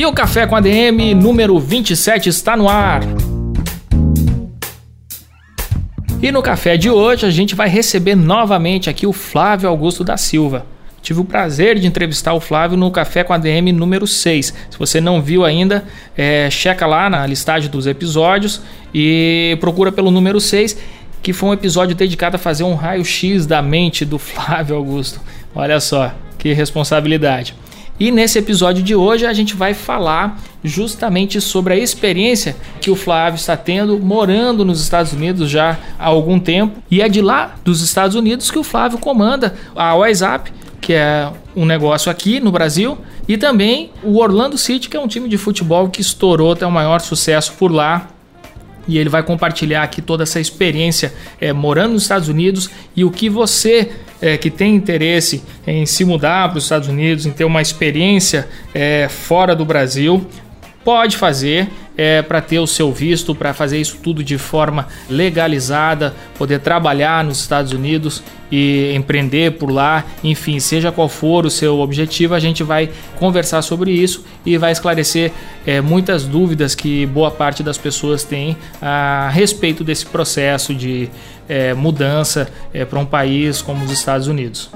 E o Café com ADM número 27 está no ar. E no café de hoje a gente vai receber novamente aqui o Flávio Augusto da Silva. Tive o prazer de entrevistar o Flávio no Café com ADM número 6. Se você não viu ainda, é, checa lá na listagem dos episódios e procura pelo número 6, que foi um episódio dedicado a fazer um raio-x da mente do Flávio Augusto. Olha só, que responsabilidade. E nesse episódio de hoje a gente vai falar justamente sobre a experiência que o Flávio está tendo morando nos Estados Unidos já há algum tempo. E é de lá dos Estados Unidos que o Flávio comanda a WhatsApp, que é um negócio aqui no Brasil, e também o Orlando City, que é um time de futebol que estourou até o maior sucesso por lá e ele vai compartilhar aqui toda essa experiência é, morando nos Estados Unidos e o que você é, que tem interesse em se mudar para os Estados Unidos, em ter uma experiência é, fora do Brasil, pode fazer é, para ter o seu visto, para fazer isso tudo de forma legalizada, poder trabalhar nos Estados Unidos e empreender por lá, enfim, seja qual for o seu objetivo, a gente vai conversar sobre isso e vai esclarecer é, muitas dúvidas que boa parte das pessoas tem a respeito desse processo de é, mudança é, para um país como os Estados Unidos.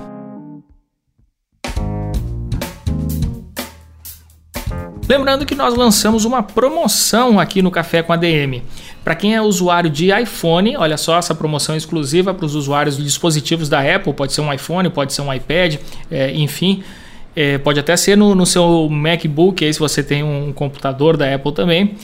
Lembrando que nós lançamos uma promoção aqui no Café com a DM. Para quem é usuário de iPhone, olha só essa promoção exclusiva para os usuários de dispositivos da Apple, pode ser um iPhone, pode ser um iPad, é, enfim, é, pode até ser no, no, seu MacBook, aí se você tem um computador da Apple também.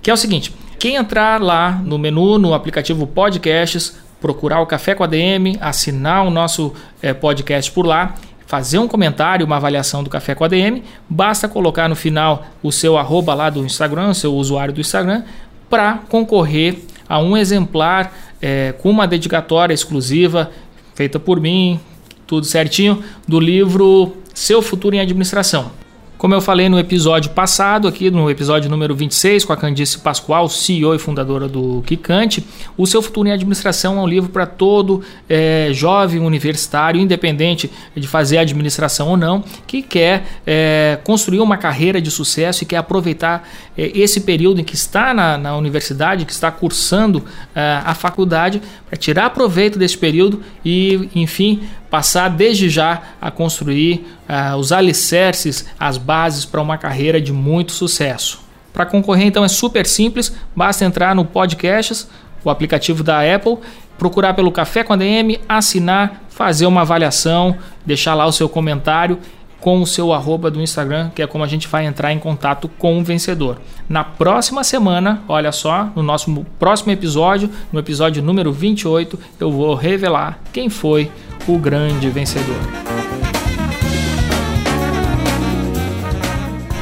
Que é o seguinte: quem entrar lá no menu, no aplicativo Podcasts, procurar o Café com a DM, assinar o nosso é, podcast por lá, fazer um comentário, uma avaliação do Café com a DM, basta colocar no final o seu arroba lá do Instagram, o seu usuário do Instagram, para concorrer a um exemplar é, com uma dedicatória exclusiva feita por mim, tudo certinho, do livro Seu Futuro em Administração. Como eu falei no episódio passado, aqui no episódio número 26, com a Candice Pascoal, CEO e fundadora do Kikante, O Seu Futuro em Administração é um livro para todo é, jovem universitário, independente de fazer administração ou não, que quer é, construir uma carreira de sucesso e quer aproveitar é, esse período em que está na, na universidade, que está cursando a faculdade, para tirar proveito desse período e, enfim, passar desde já a construir uh, os alicerces, as bases para uma carreira de muito sucesso. Para concorrer, então, é super simples, basta entrar no Podcasts, o aplicativo da Apple, procurar pelo Café com a DM, assinar, fazer uma avaliação, deixar lá o seu comentário com o seu arroba do Instagram, que é como a gente vai entrar em contato com o vencedor. Na próxima semana, olha só, no nosso próximo episódio, no episódio número 28, eu vou revelar quem foi o grande vencedor.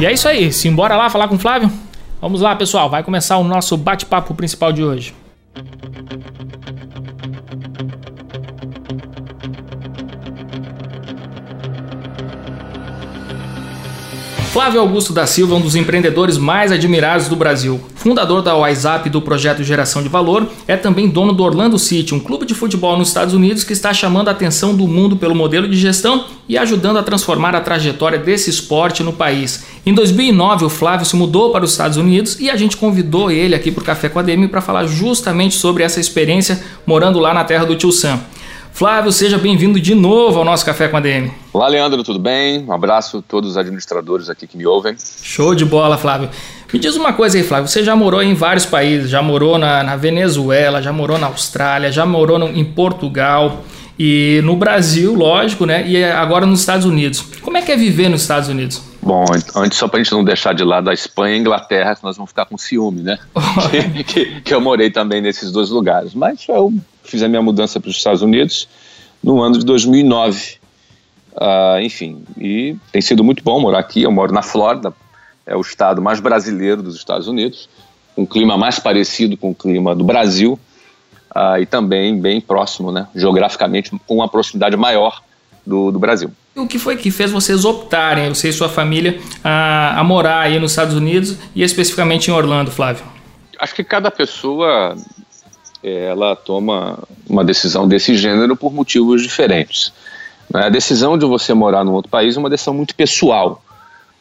E é isso aí, simbora lá falar com o Flávio? Vamos lá, pessoal, vai começar o nosso bate-papo principal de hoje. Flávio Augusto da Silva é um dos empreendedores mais admirados do Brasil. Fundador da WhatsApp do projeto Geração de Valor, é também dono do Orlando City, um clube de futebol nos Estados Unidos que está chamando a atenção do mundo pelo modelo de gestão e ajudando a transformar a trajetória desse esporte no país. Em 2009, o Flávio se mudou para os Estados Unidos e a gente convidou ele aqui para o Café com a DM para falar justamente sobre essa experiência morando lá na terra do tio Sam. Flávio, seja bem-vindo de novo ao nosso Café com a DM. Olá, Leandro, tudo bem? Um abraço a todos os administradores aqui que me ouvem. Show de bola, Flávio. Me diz uma coisa aí, Flávio. Você já morou em vários países, já morou na, na Venezuela, já morou na Austrália, já morou no, em Portugal e no Brasil, lógico, né? E agora nos Estados Unidos. Como é que é viver nos Estados Unidos? Bom, antes só para a gente não deixar de lado a Espanha e a Inglaterra, que nós vamos ficar com ciúme, né? que, que, que eu morei também nesses dois lugares. Mas eu fiz a minha mudança para os Estados Unidos no ano de 2009. Uh, ah, enfim, e tem sido muito bom morar aqui. Eu moro na Flórida, é o estado mais brasileiro dos Estados Unidos. um clima mais parecido com o clima do Brasil uh, e também bem próximo, né, geograficamente, com uma proximidade maior do, do Brasil. O que foi que fez vocês optarem, você e sua família, a, a morar aí nos Estados Unidos e especificamente em Orlando, Flávio? Acho que cada pessoa ela toma uma decisão desse gênero por motivos diferentes. Né? A decisão de você morar num outro país é uma decisão muito pessoal.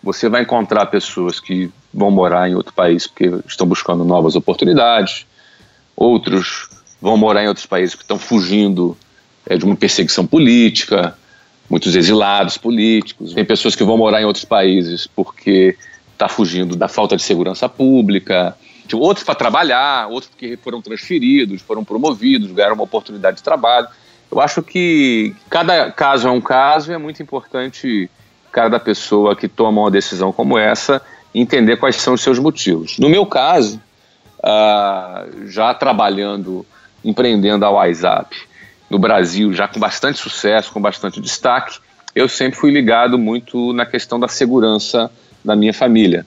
Você vai encontrar pessoas que vão morar em outro país porque estão buscando novas oportunidades, outros vão morar em outros países que estão fugindo é, de uma perseguição política, muitos exilados políticos. Tem pessoas que vão morar em outros países porque está fugindo da falta de segurança pública, outros para trabalhar, outros que foram transferidos, foram promovidos, ganharam uma oportunidade de trabalho. Eu acho que cada caso é um caso e é muito importante cada pessoa que toma uma decisão como essa entender quais são os seus motivos. No meu caso, uh, já trabalhando, empreendendo a WhatsApp no Brasil, já com bastante sucesso, com bastante destaque, eu sempre fui ligado muito na questão da segurança da minha família.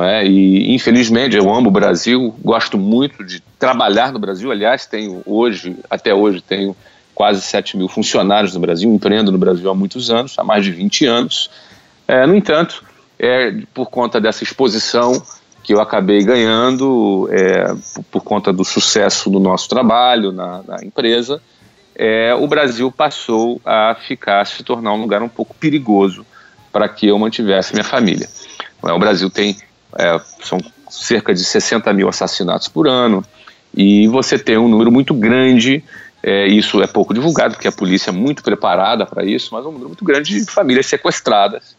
É? E infelizmente eu amo o Brasil, gosto muito de trabalhar no Brasil. Aliás, tenho hoje, até hoje, tenho quase 7 mil funcionários no Brasil, empreendo no Brasil há muitos anos, há mais de 20 anos. É, no entanto, é, por conta dessa exposição que eu acabei ganhando, é, por, conta do sucesso do nosso trabalho na, na empresa, é, o Brasil passou a ficar, se tornar um lugar um pouco perigoso para que eu mantivesse minha família. É, o Brasil tem é, são cerca de 60 mil assassinatos por ano, e você tem um número muito grande, é, isso é pouco divulgado, porque a polícia é muito preparada para isso, mas um número muito grande de famílias sequestradas,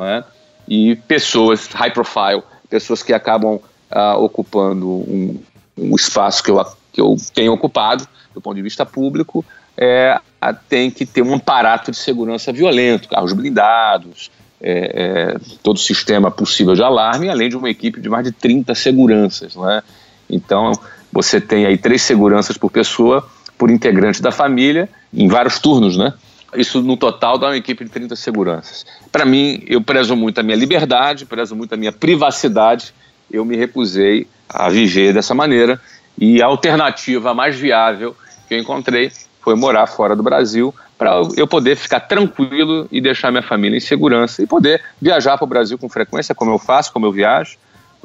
é? e pessoas high profile, pessoas que acabam ah, ocupando um, um, espaço que eu, que eu tenho ocupado, do ponto de vista público, é, tem que ter um aparato de segurança violento, carros blindados, é, é, todo o sistema possível de alarme, além de uma equipe de mais de 30 seguranças. Né? Então, você tem aí três seguranças por pessoa, por integrante da família, em vários turnos, né? Isso no total dá uma equipe de 30 seguranças. Para mim, eu prezo muito a minha liberdade, prezo muito a minha privacidade, eu me recusei a viver dessa maneira e a alternativa mais viável que eu encontrei foi morar fora do Brasil, para eu poder ficar tranquilo e deixar minha família em segurança e poder viajar para o Brasil com frequência, como eu faço, como eu viajo,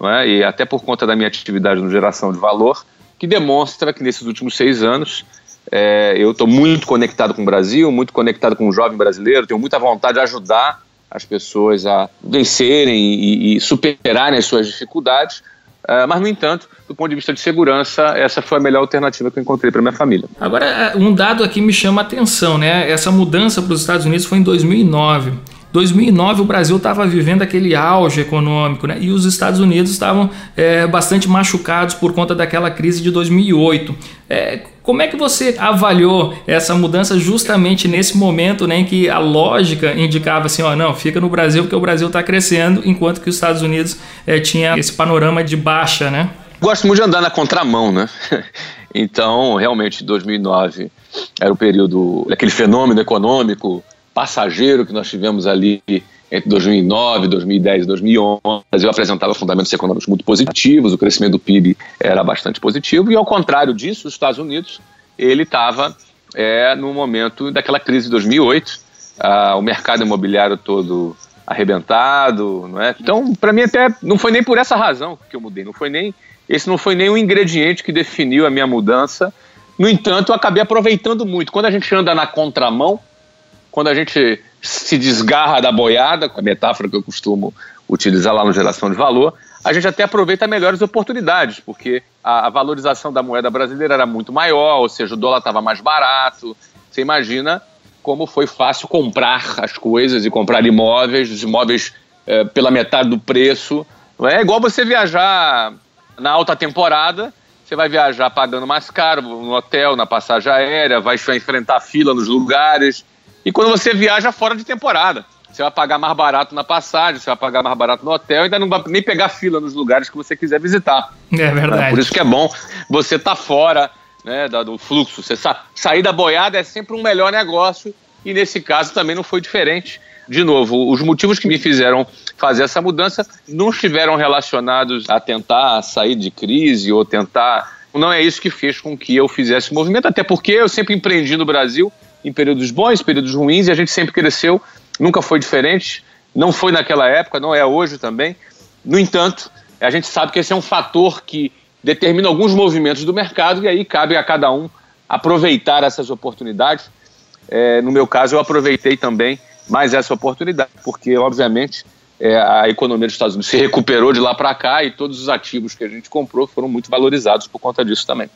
é? e até por conta da minha atividade no geração de valor, que demonstra que nesses últimos seis anos é, eu estou muito conectado com o Brasil, muito conectado com o jovem brasileiro, tenho muita vontade de ajudar as pessoas a vencerem e, e superarem as suas dificuldades, Uh, mas, no entanto, do ponto de vista de segurança, essa foi a melhor alternativa que eu encontrei para minha família. Agora, é, um dado aqui me chama a atenção, né? Essa mudança para os Estados Unidos foi em 2009. 2009 o Brasil estava vivendo aquele auge econômico, né? E os Estados Unidos estavam é, bastante machucados por conta daquela crise de 2008. É, como é que você avaliou essa mudança justamente nesse momento né, em que a lógica indicava assim, ó, não, fica no Brasil porque o Brasil está crescendo, enquanto que os Estados Unidos é, tinha esse panorama de baixa, né? Gosto muito de andar na contramão, né? Então, realmente, 2009 era o período, aquele fenômeno econômico passageiro que nós tivemos ali entre 2009, 2010 e 2011. O Brasil apresentava fundamentos econômicos muito positivos, o crescimento do PIB era bastante positivo, e ao contrário disso, os Estados Unidos, ele estava é, no momento daquela crise de 2008, ah, o mercado imobiliário todo arrebentado, não é? Então, para mim até não foi nem por essa razão que eu mudei, não foi nem esse não foi nem o ingrediente que definiu a minha mudança. No entanto, eu acabei aproveitando muito. Quando a gente anda na contramão, quando a gente se desgarra da boiada, a metáfora que eu costumo utilizar lá no Geração de Valor, a gente até aproveita melhores oportunidades, porque a, valorização da moeda brasileira era muito maior, ou seja, o dólar estava mais barato. Você imagina como foi fácil comprar as coisas e comprar imóveis, os imóveis é, pela metade do preço. É igual você viajar na alta temporada, você vai viajar pagando mais caro no hotel, na passagem aérea, vai enfrentar fila nos lugares. E quando você viaja fora de temporada, você vai pagar mais barato na passagem, você vai pagar mais barato no hotel, ainda não vai nem pegar fila nos lugares que você quiser visitar. É verdade. Por isso que é bom você estar tá fora né, do fluxo. Você sa sair da boiada é sempre um melhor negócio e nesse caso também não foi diferente. de novo, os motivos que me fizeram fazer essa mudança não estiveram relacionados a tentar sair de crise ou tentar. Não é isso que fez com que eu fizesse o movimento, até porque eu sempre empreendi no Brasil em períodos bons, períodos ruins, e a gente sempre cresceu, nunca foi diferente, não foi naquela época, não é hoje também. No entanto, a gente sabe que esse é um fator que determina alguns movimentos do mercado e aí cabe a cada um aproveitar essas oportunidades. É, no meu caso, eu aproveitei também mais essa oportunidade, porque, obviamente, é, a economia dos Estados Unidos se recuperou de lá para cá e todos os ativos que a gente comprou foram muito valorizados por conta disso também.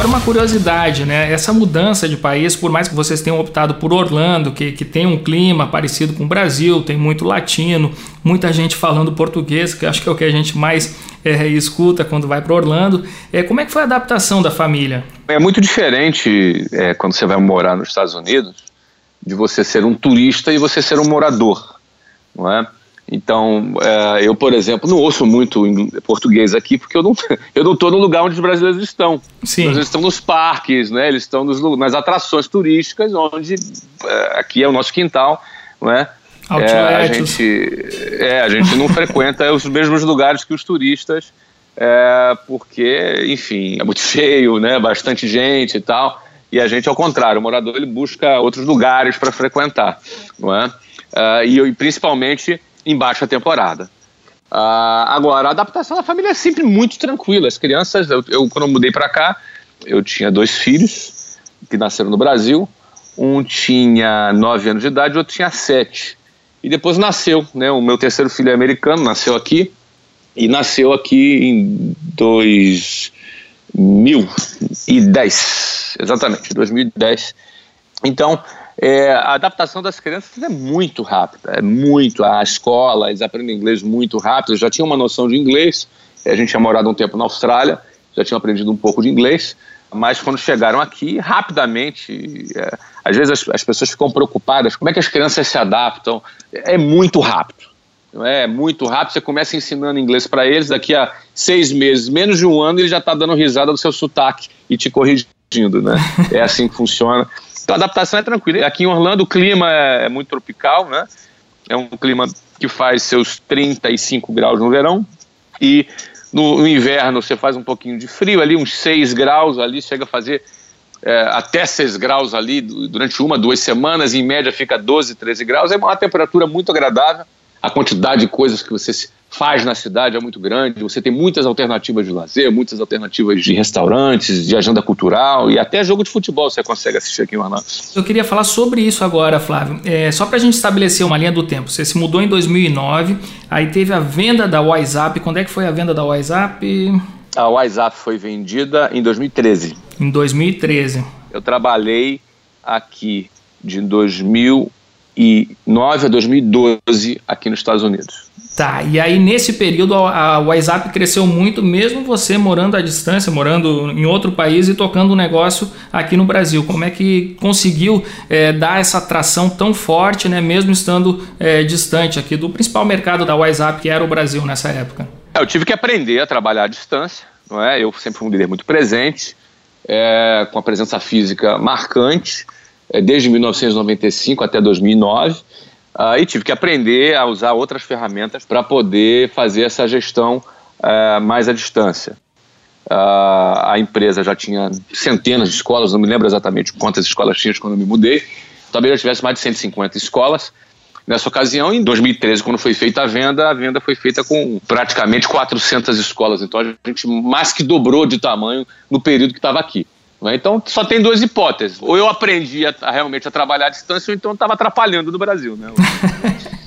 Para uma curiosidade, né? Essa mudança de país, por mais que vocês tenham optado por Orlando, que, que tem um clima parecido com o Brasil, tem muito latino, muita gente falando português, que acho que é o que a gente mais é, escuta quando vai para Orlando. É, como é que foi a adaptação da família? É muito diferente é, quando você vai morar nos Estados Unidos de você ser um turista e você ser um morador, não é? Então, é, eu, por exemplo, não ouço muito português aqui porque eu não eu não estou no lugar onde os brasileiros estão. Sim. Eles estão nos parques, né? Eles estão nos, nas atrações turísticas, onde é, aqui é o nosso quintal, não é? É, a gente é, a gente não frequenta os mesmos lugares que os turistas, é, porque, enfim, é muito cheio, né? Bastante gente e tal. E a gente, ao contrário, o morador ele busca outros lugares para frequentar, não é? Uh, e, e principalmente em baixa temporada. Uh, agora, a adaptação da família é sempre muito tranquila. As crianças, eu, eu quando eu mudei para cá, eu tinha dois filhos que nasceram no Brasil. Um tinha nove anos de idade, outro tinha sete. E depois nasceu, né? O meu terceiro filho é americano, nasceu aqui. E nasceu aqui em 2010, exatamente, 2010. Então, é, a adaptação das crianças é muito rápida, é muito. A escola, eles aprendem inglês muito rápido. Eu já tinha uma noção de inglês, a gente tinha morado um tempo na Austrália, já tinha aprendido um pouco de inglês, mas quando chegaram aqui, rapidamente, é, às vezes as, as, pessoas ficam preocupadas: como é que as crianças se adaptam? É muito rápido. É? é muito rápido, você começa ensinando inglês para eles, daqui a seis meses, menos de um ano, ele já está dando risada do seu sotaque e te corrigindo, né? É assim que funciona. Então a adaptação é tranquila. Aqui em Orlando o clima é, é muito tropical, né? É um clima que faz seus 35 graus no verão e no, no inverno você faz um pouquinho de frio ali, uns 6 graus ali, chega a fazer é, até 6 graus ali durante uma, duas semanas, em média fica 12, 13 graus, é uma temperatura muito agradável. A quantidade de coisas que você faz na cidade é muito grande, você tem muitas alternativas de lazer, muitas alternativas de restaurantes, de agenda cultural e até jogo de futebol você consegue assistir aqui em Orlando. Eu queria falar sobre isso agora, Flávio. É, só para a gente estabelecer uma linha do tempo. Você se mudou em 2009, aí teve a venda da WhatsApp. Quando é que foi a venda da WhatsApp? A WhatsApp foi vendida em 2013. Em 2013. Eu trabalhei aqui de 2009 a 2012 aqui nos Estados Unidos. Tá, e aí nesse período a, a WhatsApp cresceu muito, mesmo você morando à distância, morando em outro país e tocando um negócio aqui no Brasil. Como é que conseguiu é, dar essa atração tão forte, né, mesmo estando é, distante aqui do principal mercado da WhatsApp, que era o Brasil nessa época? É, eu tive que aprender a trabalhar à distância, não é? Eu sempre fui um líder muito presente, é, com a presença física marcante, desde 1995 até 2009 Uh, e tive que aprender a usar outras ferramentas para poder fazer essa gestão uh, mais à distância. Uh, a empresa já tinha centenas de escolas, não me lembro exatamente quantas escolas tinha quando eu me mudei, talvez já tivesse mais de 150 escolas. Nessa ocasião, em 2013, quando foi feita a venda, a venda foi feita com praticamente 400 escolas. Então a gente mais que dobrou de tamanho no período que estava aqui. Né? Então só tem duas hipóteses. Ou eu aprendi a, a realmente a trabalhar à distância, ou então estava atrapalhando no Brasil. Né?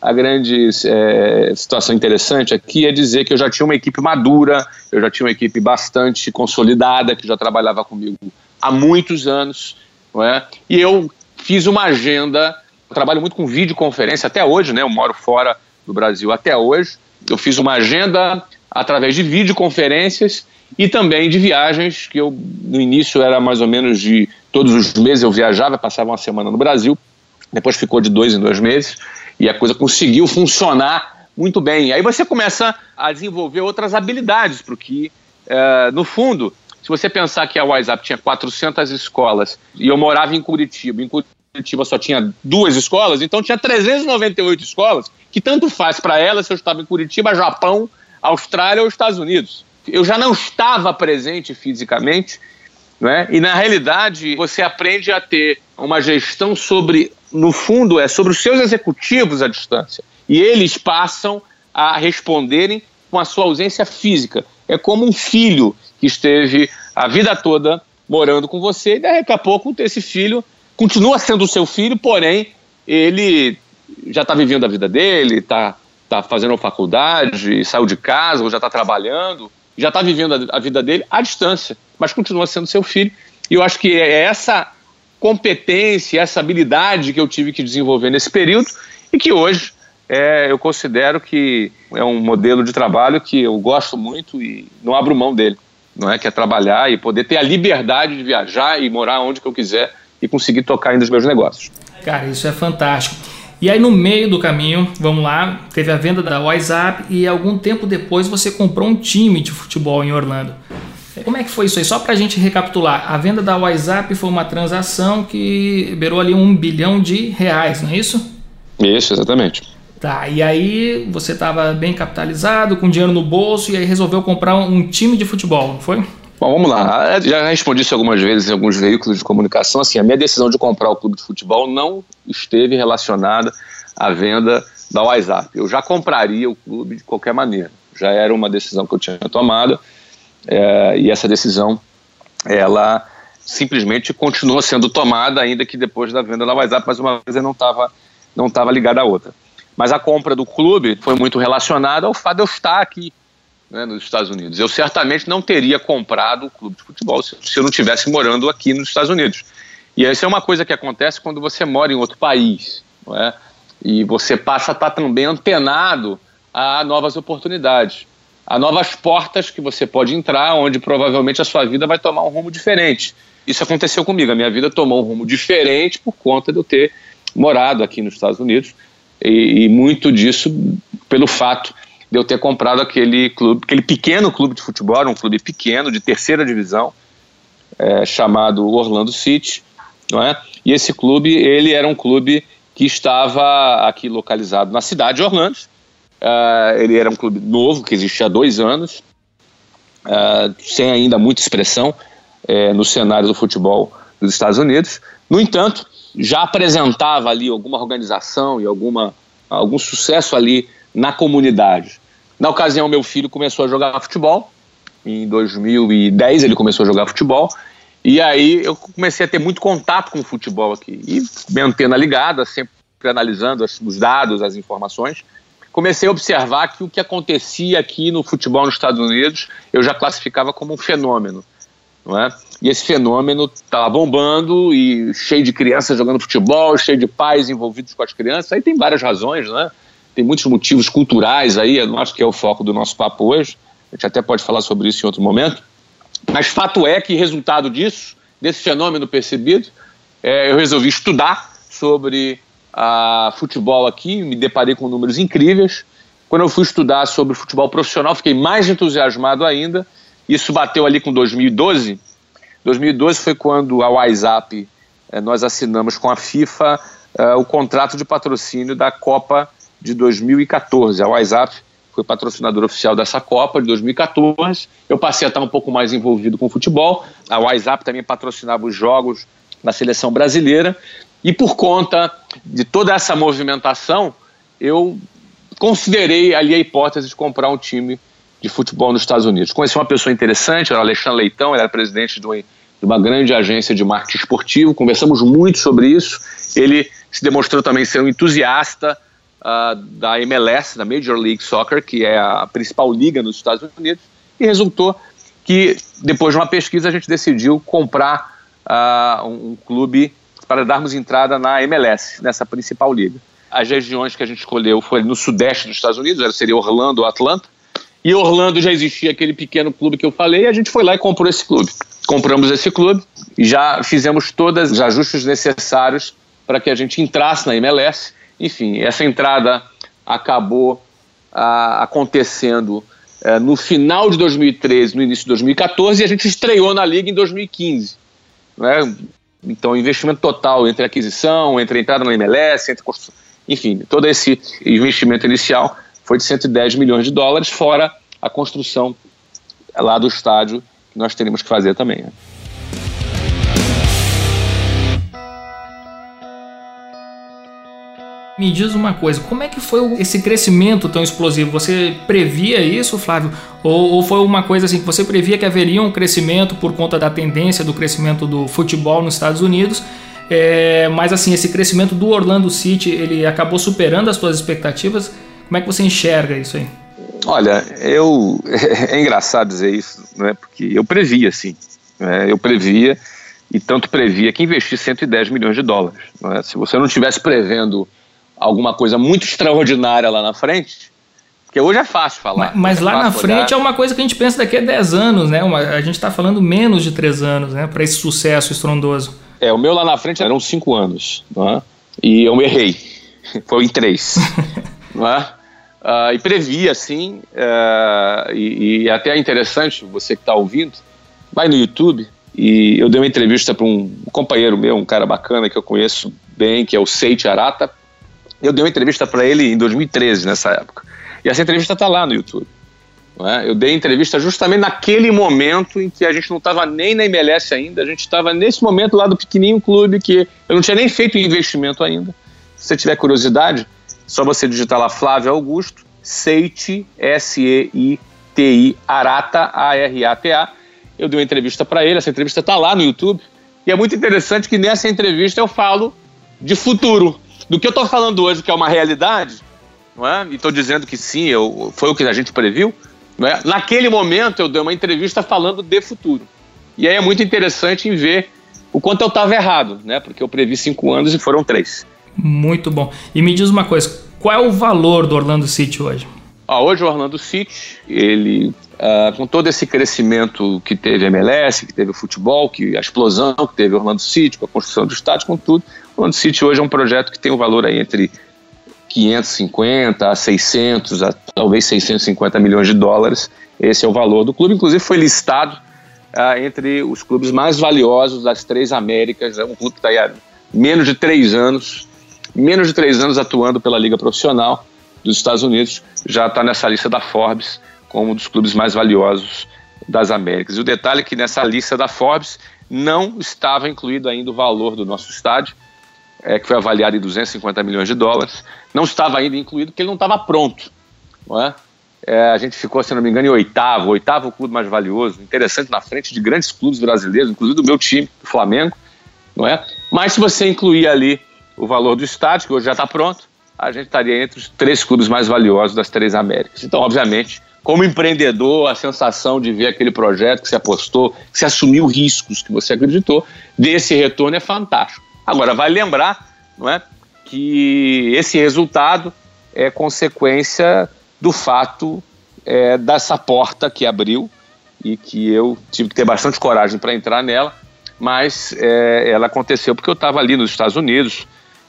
a grande é, situação interessante aqui é dizer que eu já tinha uma equipe madura, eu já tinha uma equipe bastante consolidada, que já trabalhava comigo há muitos anos. Não é? E eu fiz uma agenda, eu trabalho muito com videoconferência até hoje, né? eu moro fora do Brasil até hoje. Eu fiz uma agenda através de videoconferências e também de viagens, que eu no início era mais ou menos de todos os meses eu viajava, passava uma semana no Brasil, depois ficou de dois em dois meses, e a coisa conseguiu funcionar muito bem. Aí você começa a desenvolver outras habilidades para o que é, no fundo, se você pensar que a WhatsApp tinha 400 escolas e eu morava em Curitiba, em Curitiba só tinha duas escolas, então tinha 398 escolas, que tanto faz para elas se eu estava em Curitiba, Japão, Austrália ou Estados Unidos. Eu já não estava presente fisicamente, né? e na realidade você aprende a ter uma gestão sobre, no fundo, é sobre os seus executivos à distância. E eles passam a responderem com a sua ausência física. É como um filho que esteve a vida toda morando com você e daqui a pouco esse filho continua sendo o seu filho, porém ele já está vivendo a vida dele, está tá fazendo faculdade, saiu de casa ou já está trabalhando, já está vivendo a, a vida dele à distância, mas continua sendo seu filho. E eu acho que é essa competência, essa habilidade que eu tive que desenvolver nesse período e que hoje é, eu considero que é um modelo de trabalho que eu gosto muito e não abro mão dele. Não é que é trabalhar e poder ter a liberdade de viajar e morar onde que eu quiser e conseguir tocar ainda os meus negócios. Cara, isso é fantástico. E aí no meio do caminho, vamos lá, teve a venda da WhatsApp e algum tempo depois você comprou um time de futebol em Orlando. Como é que foi isso aí? Só para a gente recapitular, a venda da WhatsApp foi uma transação que beirou ali um bilhão de reais, não é isso? Isso, exatamente. Tá, e aí você estava bem capitalizado, com dinheiro no bolso, e aí resolveu comprar um time de futebol, não foi? Bom, vamos lá. Já respondi isso algumas vezes em alguns veículos de comunicação. Assim, a minha decisão de comprar o clube de futebol não esteve relacionada à venda da WhatsApp. Eu já compraria o clube de qualquer maneira. Já era uma decisão que eu tinha tomado é, e essa decisão, ela simplesmente continua sendo tomada, ainda que depois da venda da WhatsApp, mas uma coisa não estava não tava ligada à outra. Mas a compra do clube foi muito relacionada ao fato de eu estar aqui né, nos Estados Unidos. Eu certamente não teria comprado o clube de futebol se, se eu não estivesse morando aqui nos Estados Unidos. E essa é uma coisa que acontece quando você mora em outro país, não é? E você passa a estar também antenado a novas oportunidades, a novas portas que você pode entrar, onde provavelmente a sua vida vai tomar um rumo diferente. Isso aconteceu comigo. A minha vida tomou um rumo diferente por conta de eu ter morado aqui nos Estados Unidos e, e muito disso pelo fato de eu ter comprado aquele clube, aquele pequeno clube de futebol, um clube pequeno de terceira divisão, é, chamado Orlando City, não é? E esse clube, ele era um clube que estava aqui localizado na cidade de Orlando. Uh, ele era um clube novo, que existia há dois anos, uh, sem ainda muita expressão uh, no cenário do futebol dos Estados Unidos. No entanto, já apresentava ali alguma organização e alguma, algum sucesso ali na comunidade. Na ocasião, meu filho começou a jogar futebol. Em 2010 ele começou a jogar futebol. E aí eu comecei a ter muito contato com o futebol aqui. E minha antena ligada, sempre analisando os dados, as informações. Comecei a observar que o que acontecia aqui no futebol nos Estados Unidos eu já classificava como um fenômeno. Não é? E esse fenômeno estava bombando e cheio de crianças jogando futebol, cheio de pais envolvidos com as crianças. Aí tem várias razões, né? Tem muitos motivos culturais aí, eu não acho que é o foco do nosso papo hoje. A gente até pode falar sobre isso em outro momento. Mas fato é que, resultado disso, desse fenômeno percebido, é, eu resolvi estudar sobre a futebol aqui, me deparei com números incríveis. Quando eu fui estudar sobre futebol profissional, fiquei mais entusiasmado ainda. Isso bateu ali com 2012 2012 foi quando a WhatsApp, eh, nós assinamos com a FIFA eh, o contrato de patrocínio da Copa de 2014. A WhatsApp foi patrocinador oficial dessa Copa de 2014. Eu passei a estar um pouco mais envolvido com o futebol. A WhatsApp também patrocinava os jogos da seleção brasileira. E por conta de toda essa movimentação, eu considerei ali a hipótese de comprar um time de futebol nos Estados Unidos. Conheci uma pessoa interessante, era Alexandre Leitão, ele era presidente de uma grande agência de marketing esportivo, conversamos muito sobre isso. Ele se demonstrou também ser um entusiasta uh, da MLS, da Major League Soccer, que é a principal liga nos Estados Unidos, e resultou que, depois de uma pesquisa, a gente decidiu comprar uh, um, clube para darmos entrada na MLS, nessa principal liga. As regiões que a gente escolheu foi no sudeste dos Estados Unidos, seria Orlando ou Atlanta, e Orlando já existia aquele pequeno clube que eu falei, e a gente foi lá e comprou esse clube. Compramos esse clube e já fizemos todos os ajustes necessários para que a gente entrasse na MLS. Enfim, essa entrada acabou ah, acontecendo é, no final de 2013, no início de 2014, e a gente estreou na liga em 2015. Né? Então, investimento total entre aquisição, entre entrada na MLS, entre construção, enfim, todo esse investimento inicial foi de 110 milhões de dólares, fora a construção lá do estádio que nós teríamos que fazer também. Né? Me diz uma coisa, como é que foi esse crescimento tão explosivo? Você previa isso, Flávio? Ou, ou, foi uma coisa assim que você previa que haveria um crescimento por conta da tendência do crescimento do futebol nos Estados Unidos? É, mas assim, esse crescimento do Orlando City, ele acabou superando as suas expectativas? Como é que você enxerga isso aí? Olha, eu é engraçado dizer isso, né? Porque eu previa, sim. Né? Eu previa e tanto previa que investir 110 milhões de dólares. Né? Se você não estivesse prevendo alguma coisa muito extraordinária lá na frente, porque hoje é fácil falar. Mas, mas é lá na frente olhar. é uma coisa que a gente pensa daqui a 10 anos, né? Uma, a gente está falando menos de 3 anos, né? Para esse sucesso estrondoso. É, o meu lá na frente eram 5 anos, não é? e eu errei. Foi em 3. não é? Uh, e previa, assim, uh, e, e, até é interessante, você que está ouvindo, vai no YouTube, e eu dei uma entrevista para um companheiro meu, um cara bacana que eu conheço bem, que é o Seiti Arata, eu dei uma entrevista para ele em 2013, nessa época. E essa entrevista está lá no YouTube. É? Eu dei entrevista justamente naquele momento em que a gente não estava nem na MLS ainda, a gente estava nesse momento lá do pequenininho clube que eu não tinha nem feito investimento ainda. Se você tiver curiosidade, só você digitar lá Flávio Augusto, Seiti, S-E-I-T-I, Arata, A-R-A-T-A. Eu dei uma entrevista para ele, essa entrevista está lá no YouTube. E é muito interessante que nessa entrevista eu falo de futuro do que eu estou falando hoje, que é uma realidade, não é? e estou dizendo que sim, eu, foi o que a gente previu, não é? naquele momento eu dei uma entrevista falando de futuro. E aí é muito interessante em ver o quanto eu estava errado, né? porque eu previ cinco anos e foram três. Muito bom. E me diz uma coisa, qual é o valor do Orlando City hoje? Ah, hoje o Orlando City, ele Uh, com todo esse crescimento que teve a MLS, que teve o futebol, que a explosão que teve o Orlando City, com a construção do estádio, com tudo, o City hoje é um projeto que tem um valor aí entre 550 a 600, a talvez 650 milhões de dólares. Esse é o valor do clube. Inclusive foi listado uh, entre os clubes mais valiosos das três Américas. É um clube que está há menos de três anos, menos de três anos atuando pela Liga Profissional dos Estados Unidos, já está nessa lista da Forbes como um dos clubes mais valiosos das Américas. E o detalhe é que nessa lista da Forbes não estava incluído ainda o valor do nosso estádio, é, que foi avaliado em 250 milhões de dólares. Não estava ainda incluído porque ele não estava pronto. Não é? É, a gente ficou, se não me engano, em oitavo, oitavo clube mais valioso, interessante na frente de grandes clubes brasileiros, inclusive do meu time, do Flamengo, não é? Mas se você incluir ali o valor do estádio, que hoje já está pronto, a gente estaria entre os três clubes mais valiosos das três Américas. Então, obviamente, como empreendedor, a sensação de ver aquele projeto que você apostou, que você assumiu riscos que você acreditou, desse retorno é fantástico. Agora, vai lembrar não é, que esse resultado é consequência do fato é, dessa porta que abriu e que eu tive que ter bastante coragem para entrar nela, mas é, ela aconteceu porque eu estava ali nos Estados Unidos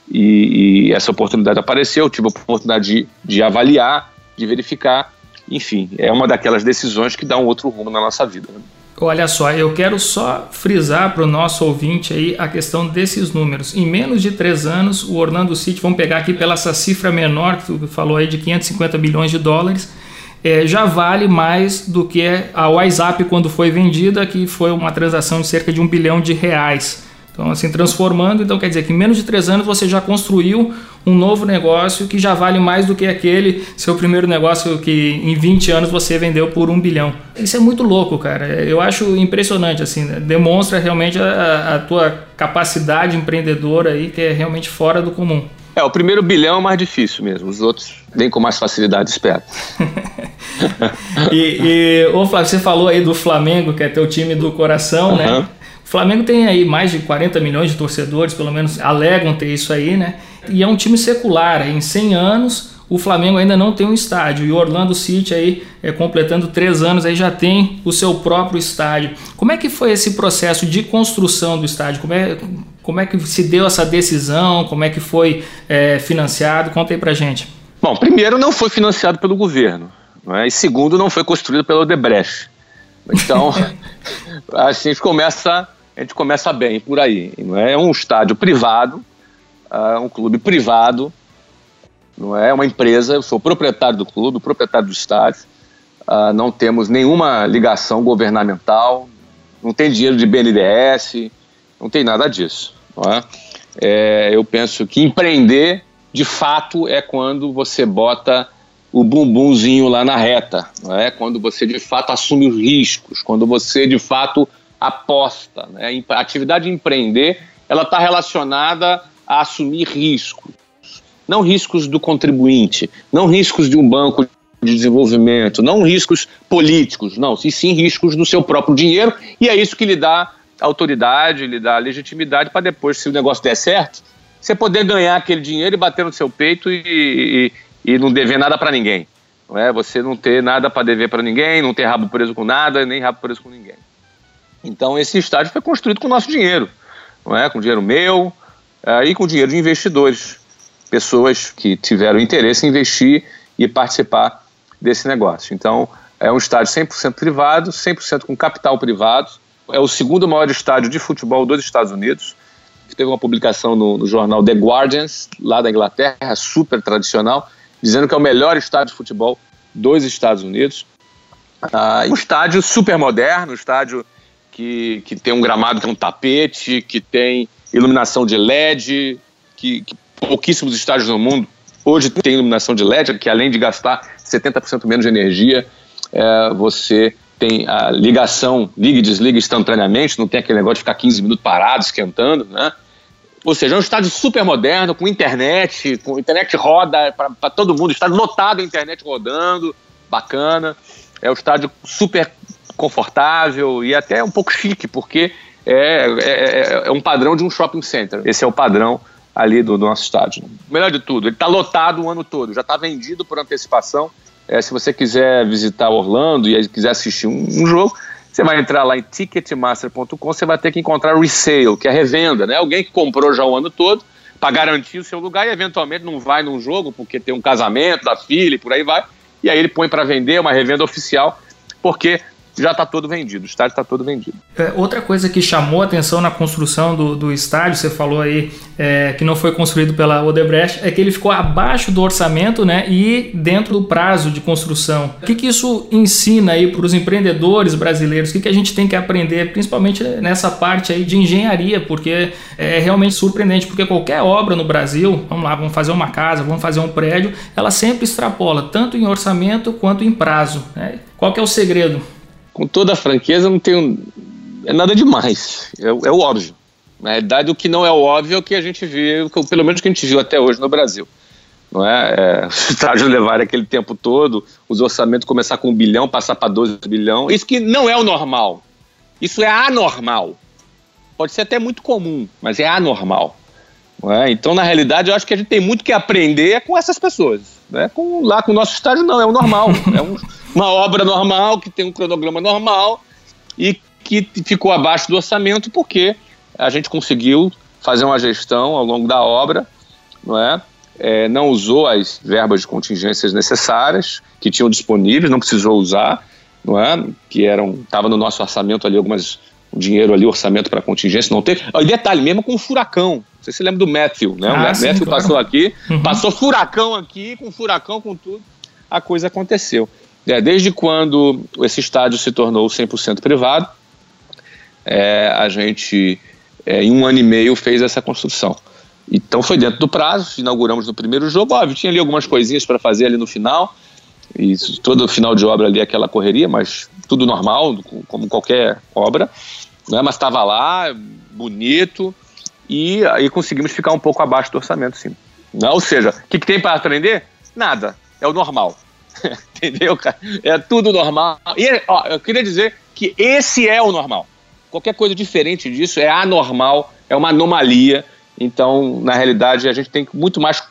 e, e, essa oportunidade apareceu, eu tive a oportunidade de, de avaliar, de verificar enfim, é uma daquelas decisões que dá um outro rumo na nossa vida. Né? Olha só, eu quero só frisar para o nosso ouvinte aí a questão desses números. Em menos de três anos, o Orlando City, vamos pegar aqui pela essa cifra menor que tu falou aí de 550 bilhões de dólares, é, já vale mais do que a WhatsApp quando foi vendida, que foi uma transação de cerca de um bilhão de reais. Então, assim, transformando, então quer dizer que em menos de três anos você já construiu um novo negócio que já vale mais do que aquele seu primeiro negócio que em 20 anos você vendeu por um bilhão. Isso é muito louco, cara. Eu acho impressionante, assim, né? demonstra realmente a, a tua capacidade empreendedora aí, que é realmente fora do comum. É, o primeiro bilhão é mais difícil mesmo, os outros vêm com mais facilidade, espero. e, e, ô Flávio, você falou aí do Flamengo, que é teu time do coração, uhum. né? O Flamengo tem aí mais de 40 milhões de torcedores, pelo menos alegam ter isso aí, né? E é um time secular. Em 100 anos, o Flamengo ainda não tem um estádio. E o Orlando City aí, é, completando três anos, aí já tem o seu próprio estádio. Como é que foi esse processo de construção do estádio? Como é, como é que se deu essa decisão? Como é que foi é, financiado? Conta aí pra gente. Bom, primeiro não foi financiado pelo governo. é? e segundo, não foi construído pelo Odebrecht. Então, assim, a gente começa, a gente começa bem por aí. Não é? é um estádio privado, um clube privado, não é uma empresa. Eu sou proprietário do clube, proprietário do estádio. Uh, não temos nenhuma ligação governamental, não tem dinheiro de BNDES, não tem nada disso. É? É, eu penso que empreender, de fato, é quando você bota o bumbumzinho lá na reta, é? quando você de fato assume os riscos, quando você de fato aposta. Né? A atividade de empreender ela está relacionada a assumir riscos, não riscos do contribuinte, não riscos de um banco de desenvolvimento, não riscos políticos, não, e sim riscos do seu próprio dinheiro, e é isso que lhe dá autoridade, lhe dá legitimidade para depois, se o negócio der certo, você poder ganhar aquele dinheiro e bater no seu peito e, e, e não dever nada para ninguém. Não é? Você não ter nada para dever para ninguém, não ter rabo preso com nada, nem rabo preso com ninguém. Então esse estádio foi construído com o nosso dinheiro, não é? Com dinheiro meu e com dinheiro de investidores, pessoas que tiveram interesse em investir e participar desse negócio. Então é um estádio 100% privado, 100% com capital privado, é o segundo maior estádio de futebol dos Estados Unidos. Teve uma publicação no, no jornal The Guardians, lá da Inglaterra, super tradicional, dizendo que é o melhor estádio de futebol dos Estados Unidos. Ah, um estádio super moderno, um estádio que, que tem um gramado que é um tapete, que tem iluminação de LED, que, que pouquíssimos estádios no mundo hoje tem iluminação de LED, que além de gastar 70% menos de energia, é, você tem a ligação, liga e desliga instantaneamente, não tem aquele negócio de ficar 15 minutos parado, esquentando, né? Ou seja, é um estádio super moderno, com internet, com internet roda para todo mundo, estádio lotado internet rodando, bacana. É um estádio super confortável e até um pouco chique, porque é, é, é um padrão de um shopping center. Esse é o padrão ali do, do nosso estádio. Melhor de tudo, ele está lotado o ano todo, já está vendido por antecipação é, se você quiser visitar Orlando e quiser assistir um, um jogo, você vai entrar lá em ticketmaster.com, você vai ter que encontrar resale, que é revenda, né? Alguém que comprou já o ano todo para garantir o seu lugar e eventualmente não vai num jogo porque tem um casamento da filha e por aí vai. E aí ele põe para vender uma revenda oficial, porque já está todo vendido, o estádio está todo vendido. É, outra coisa que chamou atenção na construção do, do estádio, você falou aí é, que não foi construído pela Odebrecht, é que ele ficou abaixo do orçamento né, e dentro do prazo de construção. O que, que isso ensina aí para os empreendedores brasileiros? O que, que a gente tem que aprender, principalmente nessa parte aí de engenharia, porque é realmente surpreendente, porque qualquer obra no Brasil, vamos lá, vamos fazer uma casa, vamos fazer um prédio, ela sempre extrapola, tanto em orçamento quanto em prazo. Né? Qual que é o segredo? Com toda a franqueza, não tenho é nada demais. É, é o óbvio. Na realidade, o que não é o óbvio é o que a gente viu, pelo menos que a gente viu até hoje no Brasil. Não é? é os estádios levarem aquele tempo todo, os orçamentos começar com um bilhão, passar para 12 bilhão. Isso que não é o normal. Isso é anormal. Pode ser até muito comum, mas é anormal. É? Então, na realidade, eu acho que a gente tem muito que aprender com essas pessoas. Né? Com, lá com o nosso estádio, não, é o normal. é um, uma obra normal, que tem um cronograma normal e que ficou abaixo do orçamento porque a gente conseguiu fazer uma gestão ao longo da obra, não é? é não usou as verbas de contingências necessárias que tinham disponíveis, não precisou usar, não é? Que eram estava no nosso orçamento ali algumas o dinheiro ali, orçamento para contingência, não teve. E detalhe, mesmo com o furacão. Não sei se você lembra do Matthew, né? Ah, o Matthew sim, passou claro. aqui, uhum. passou furacão aqui, com furacão, com tudo. A coisa aconteceu. É, desde quando esse estádio se tornou 100% privado, é, a gente, é, em um ano e meio, fez essa construção. Então foi dentro do prazo, inauguramos no primeiro jogo. Óbvio, tinha ali algumas coisinhas para fazer ali no final, e todo final de obra ali aquela correria, mas tudo normal, como qualquer obra. Né? Mas estava lá, bonito, e aí conseguimos ficar um pouco abaixo do orçamento, sim. Ou seja, o que, que tem para aprender? Nada, é o normal. Entendeu, cara? É tudo normal. E, ó, eu queria dizer que esse é o normal. Qualquer coisa diferente disso é anormal, é uma anomalia. Então, na realidade, a gente tem muito mais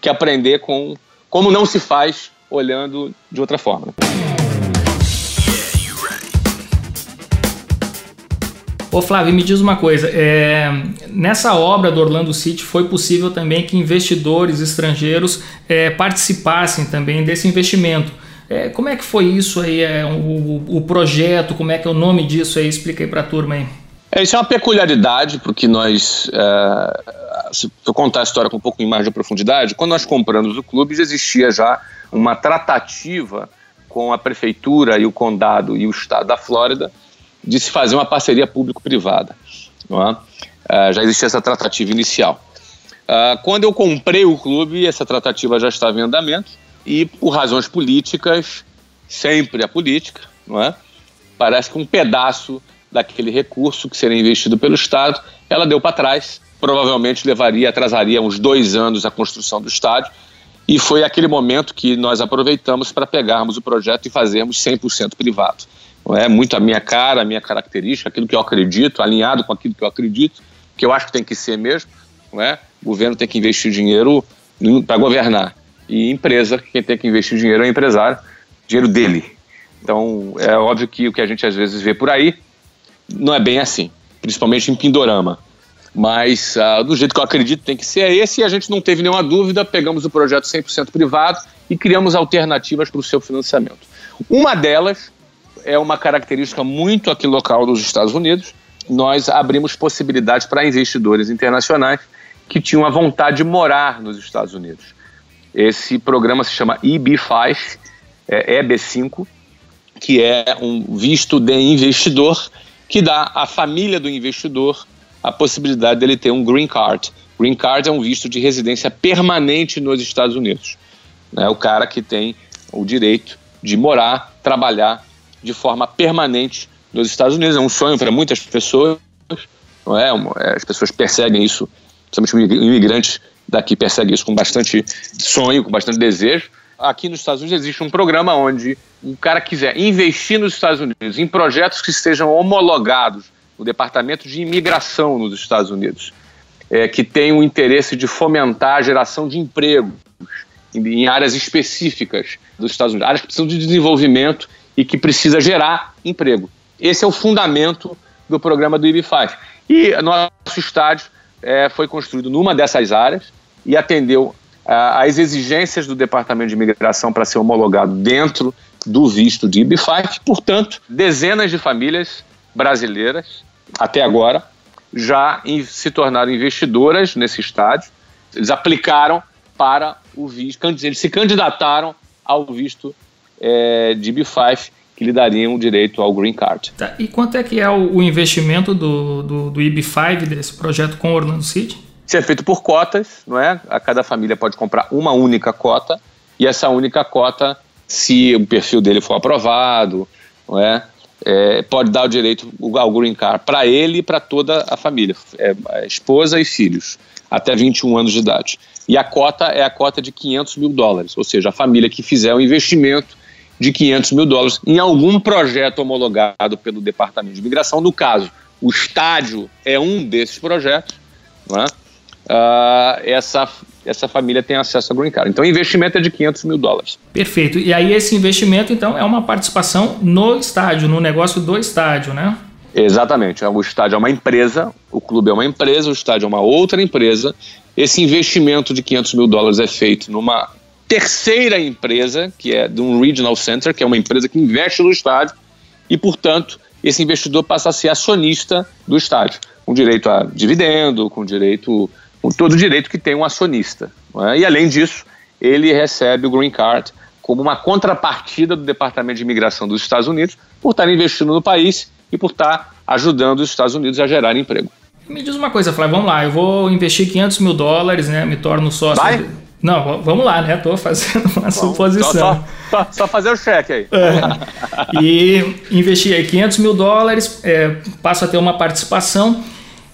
que aprender com como não se faz olhando de outra forma. Ô Flávio, me diz uma coisa, é, nessa obra do Orlando City foi possível também que investidores estrangeiros é, participassem também desse investimento. É, como é que foi isso aí, é, o, o, projeto, como é que é o nome disso aí? Explica aí para a turma aí. É, isso é uma peculiaridade, porque nós, é, se eu contar a história com um pouco mais de profundidade, quando nós compramos o clube existia já uma tratativa com a prefeitura e o condado e o estado da Flórida de se fazer uma parceria público-privada. É? É, já existia essa tratativa inicial. É, quando eu comprei o clube, essa tratativa já estava em andamento e, por razões políticas, sempre a política, é? parece que um pedaço daquele recurso que seria investido pelo Estado, ela deu para trás. Provavelmente levaria, atrasaria uns dois anos a construção do estádio. E foi aquele momento que nós aproveitamos para pegarmos o projeto e fazermos 100% privado. É muito a minha cara, a minha característica, aquilo que eu acredito, alinhado com aquilo que eu acredito, que eu acho que tem que ser mesmo. Não é? O governo tem que investir dinheiro para governar. E empresa, quem tem que investir dinheiro é o empresário, dinheiro dele. Então, é óbvio que o que a gente às vezes vê por aí não é bem assim, principalmente em Pindorama. Mas uh, do jeito que eu acredito tem que ser esse e a gente não teve nenhuma dúvida, pegamos o projeto 100% privado e criamos alternativas para o seu financiamento. Uma delas é uma característica muito aqui local dos Estados Unidos. Nós abrimos possibilidades para investidores internacionais que tinham a vontade de morar nos Estados Unidos. Esse programa se chama EB5, é EB5, que é um visto de investidor que dá à família do investidor a possibilidade dele ter um green card. Green card é um visto de residência permanente nos Estados Unidos. É o cara que tem o direito de morar, trabalhar de forma permanente nos Estados Unidos. É um sonho para muitas pessoas, não é? é? As pessoas perseguem isso, principalmente imigrantes daqui perseguem isso com bastante sonho, com bastante desejo. Aqui nos Estados Unidos existe um programa onde o cara quiser investir nos Estados Unidos em projetos que estejam homologados no Departamento de Imigração nos Estados Unidos, é, que tem o interesse de fomentar a geração de empregos em, em áreas específicas dos Estados Unidos, áreas que precisam de desenvolvimento e que precisa gerar emprego. Esse é o fundamento do programa do IB5. E nosso estádio é, foi construído numa dessas áreas e atendeu às exigências do Departamento de Imigração para ser homologado dentro do visto de IB5. Portanto, dezenas de famílias brasileiras, até agora, já se tornaram investidoras nesse estádio. Eles aplicaram para o visto, eles se candidataram ao visto é, de IB5 que lhe dariam o direito ao green card. Tá. E quanto é que é o, o investimento do, do, do IB5 desse projeto com Orlando City? Isso é feito por cotas, não é? A cada família pode comprar uma única cota e essa única cota se o perfil dele for aprovado, não é? É, pode dar o direito ao green card para ele e para toda a família, é, esposa e filhos, até 21 anos de idade. E a cota é a cota de 500 mil dólares, ou seja, a família que fizer um investimento de 500 mil dólares em algum projeto homologado pelo Departamento de Imigração. No caso, o estádio é um desses projetos, não é? Uh, essa essa família tem acesso ao Green Card. Então o investimento é de 500 mil dólares. Perfeito. E aí esse investimento, então, é uma participação no estádio, no negócio do estádio, né? Exatamente. O estádio é uma empresa, o clube é uma empresa, o estádio é uma outra empresa. Esse investimento de 500 mil dólares é feito numa terceira empresa, que é de um Regional Center, que é uma empresa que investe no estádio, e, portanto, esse investidor passa a ser acionista do estádio, com direito a dividendo, com direito com todo o direito que tem um acionista. É? E, além disso, ele recebe o Green Card como uma contrapartida do Departamento de Imigração dos Estados Unidos por estar investindo no país e por estar ajudando os Estados Unidos a gerar emprego. Me diz uma coisa, Flávio, vamos lá, eu vou investir 500 mil dólares, né, me torno sócio... Vai? Não, vamos lá, né? Estou fazendo uma suposição. Só, só, só, fazer o cheque aí. É. E investi aí 500 mil dólares, é, passo a ter uma participação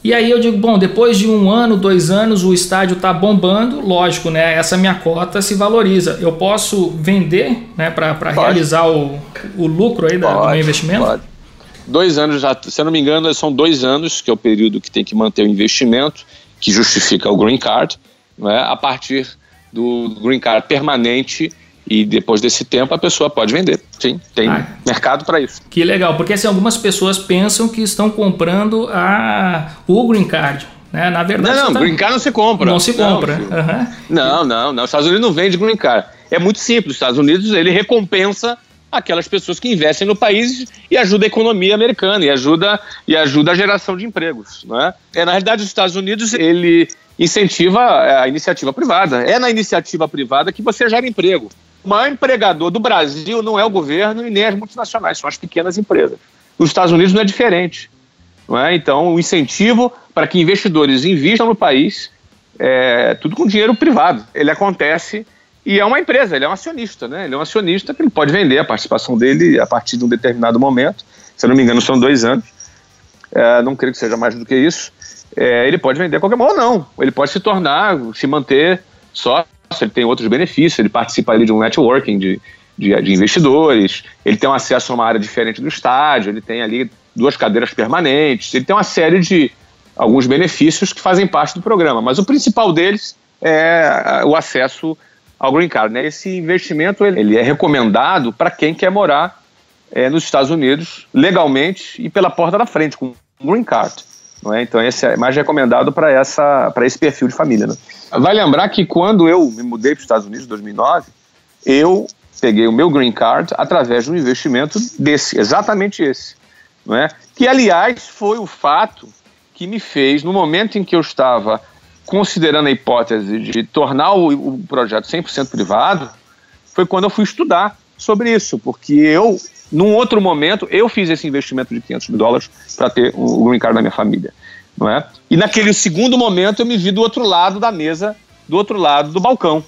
e aí eu digo, bom, depois de um ano, dois anos, o estádio está bombando, lógico, né? Essa minha cota se valoriza. Eu posso vender, né, para realizar o, o lucro aí da, pode, do meu investimento? Pode. Dois anos já, se eu não me engano, são dois anos que é o período que tem que manter o investimento, que justifica o green card, né? A partir do green card permanente e depois desse tempo a pessoa pode vender. Sim, tem ah, mercado para isso. Que legal, porque assim, algumas pessoas pensam que estão comprando a, o green card. Né? Na verdade, não, não, tá... green card não se compra. Não se compra. Não, uhum. não, não, não. Os Estados Unidos não vende green card. É muito simples. Os Estados Unidos ele recompensa aquelas pessoas que investem no país e ajuda a economia americana e ajuda e ajuda a geração de empregos, não é? é na realidade os Estados Unidos ele incentiva a iniciativa privada. É na iniciativa privada que você gera emprego. O maior empregador do Brasil não é o governo e nem as multinacionais, são as pequenas empresas. Nos Estados Unidos não é diferente. Não é? Então, o incentivo para que investidores invistam no país é tudo com dinheiro privado. Ele acontece e é uma empresa, ele é um acionista, né? Ele é um acionista que ele pode vender a participação dele a partir de um determinado momento. Se eu não me engano, são dois anos. É, não creio que seja mais do que isso. É, ele pode vender a qualquer momento, ou não. Ele pode se tornar, se manter sócio, ele tem outros benefícios, ele participa ali de um networking de, de, de investidores, ele tem um acesso a uma área diferente do estádio, ele tem ali duas cadeiras permanentes, ele tem uma série de alguns benefícios que fazem parte do programa, mas o principal deles é o acesso ao green card. Né? Esse investimento ele é recomendado para quem quer morar é, nos Estados Unidos legalmente e pela porta da frente com green card. Não é? Então esse é mais recomendado para esse perfil de família. Né? Vai lembrar que quando eu me mudei para os Estados Unidos em 2009, eu peguei o meu green card através de um investimento desse, exatamente esse não é? Que, aliás, foi o fato que me fez, no momento em que eu estava considerando a hipótese de tornar o, o projeto 100% privado, foi quando eu fui estudar sobre isso, porque eu, num outro momento, eu fiz esse investimento de 500 mil dólares para ter o green card da minha família, não é? E naquele segundo momento eu me vi do outro lado da mesa, do outro lado do balcão,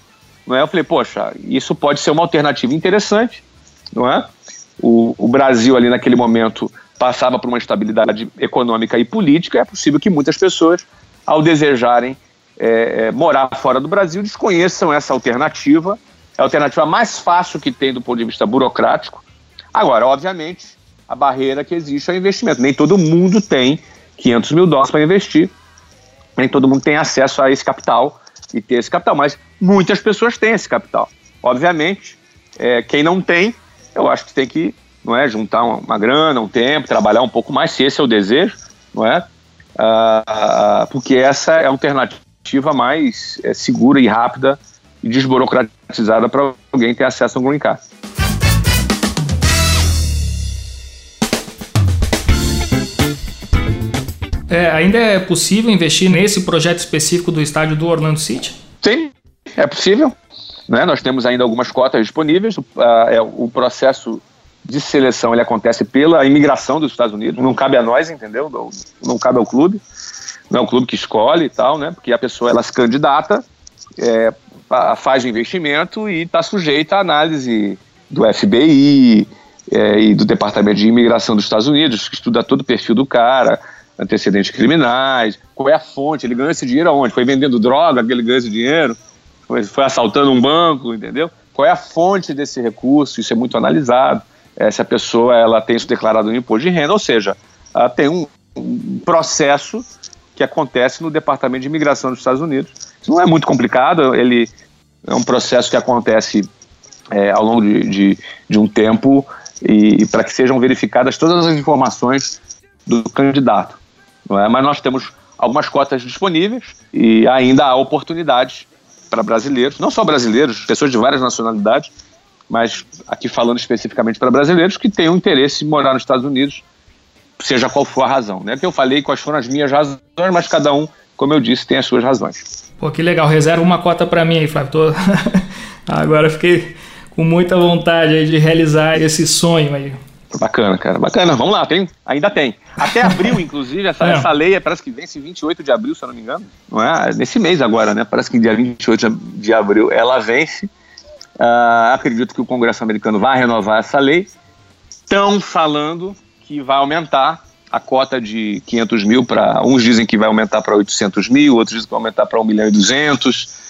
não é? Eu falei, poxa, isso pode ser uma alternativa interessante, não é? O, o Brasil ali naquele momento passava por uma estabilidade econômica e política, é possível que muitas pessoas, ao desejarem é, é, morar fora do Brasil, desconheçam essa alternativa. É a alternativa mais fácil que tem do ponto de vista burocrático. Agora, obviamente, a barreira que existe é o investimento. Nem todo mundo tem 500 mil dólares para investir, nem todo mundo tem acesso a esse capital e ter esse capital, mas muitas pessoas têm esse capital. Obviamente, é, quem não tem, eu acho que tem que não é? Juntar uma, uma grana, um tempo, trabalhar um pouco mais, se esse é o desejo, não é? Ah, porque essa é a alternativa mais é, segura e rápida e desburocratizada para alguém ter acesso a um green card. É, ainda é possível investir nesse projeto específico do estádio do Orlando City? Sim, é possível. Né? Nós temos ainda algumas cotas disponíveis. Uh, é, o processo de seleção ele acontece pela imigração dos Estados Unidos, não cabe a nós, entendeu? Não, não cabe ao clube, não é o clube que escolhe e tal, né? Porque a pessoa ela se candidata, é, faz o investimento e está sujeita à análise do FBI é, e do Departamento de Imigração dos Estados Unidos, que estuda todo o perfil do cara, antecedentes criminais, qual é a fonte, ele ganhou esse dinheiro aonde? Foi vendendo droga que ele ganhou esse dinheiro? Foi, assaltando um banco, entendeu? Qual é a fonte desse recurso? Isso é muito analisado é, se a pessoa ela tem isso declarado no imposto de renda, ou seja, tem um, um, processo que acontece no Departamento de Imigração dos Estados Unidos. Isso não é muito complicado, ele é um processo que acontece é, ao longo de, de, de, um tempo e, e para que sejam verificadas todas as informações do candidato. Não é? Mas nós temos algumas cotas disponíveis e ainda há oportunidades para brasileiros, não só brasileiros, pessoas de várias nacionalidades, mas aqui falando especificamente para brasileiros que tenham interesse em morar nos Estados Unidos, seja qual for a razão. Né? Que eu falei quais foram as minhas razões, mas cada um, como eu disse, tem as suas razões. Pô, que legal. Reserva uma cota para mim aí, Flávio. Tô... Agora fiquei com muita vontade de realizar esse sonho aí. Bacana, cara. Bacana. Vamos lá, tem? Ainda tem. Até abril, inclusive, essa, é. essa lei é, parece que vence 28 de abril, se eu não me engano. Não é? Nesse mês agora, né? Parece que dia 28 de abril ela vence. Uh, acredito que o Congresso americano vai renovar essa lei. Estão falando que vai aumentar a cota de 500 mil para. Uns dizem que vai aumentar para 800 mil, outros dizem que vai aumentar para 1 milhão e 200.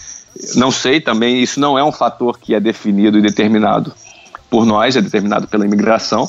Não sei também, isso não é um fator que é definido e determinado por nós, é determinado pela imigração.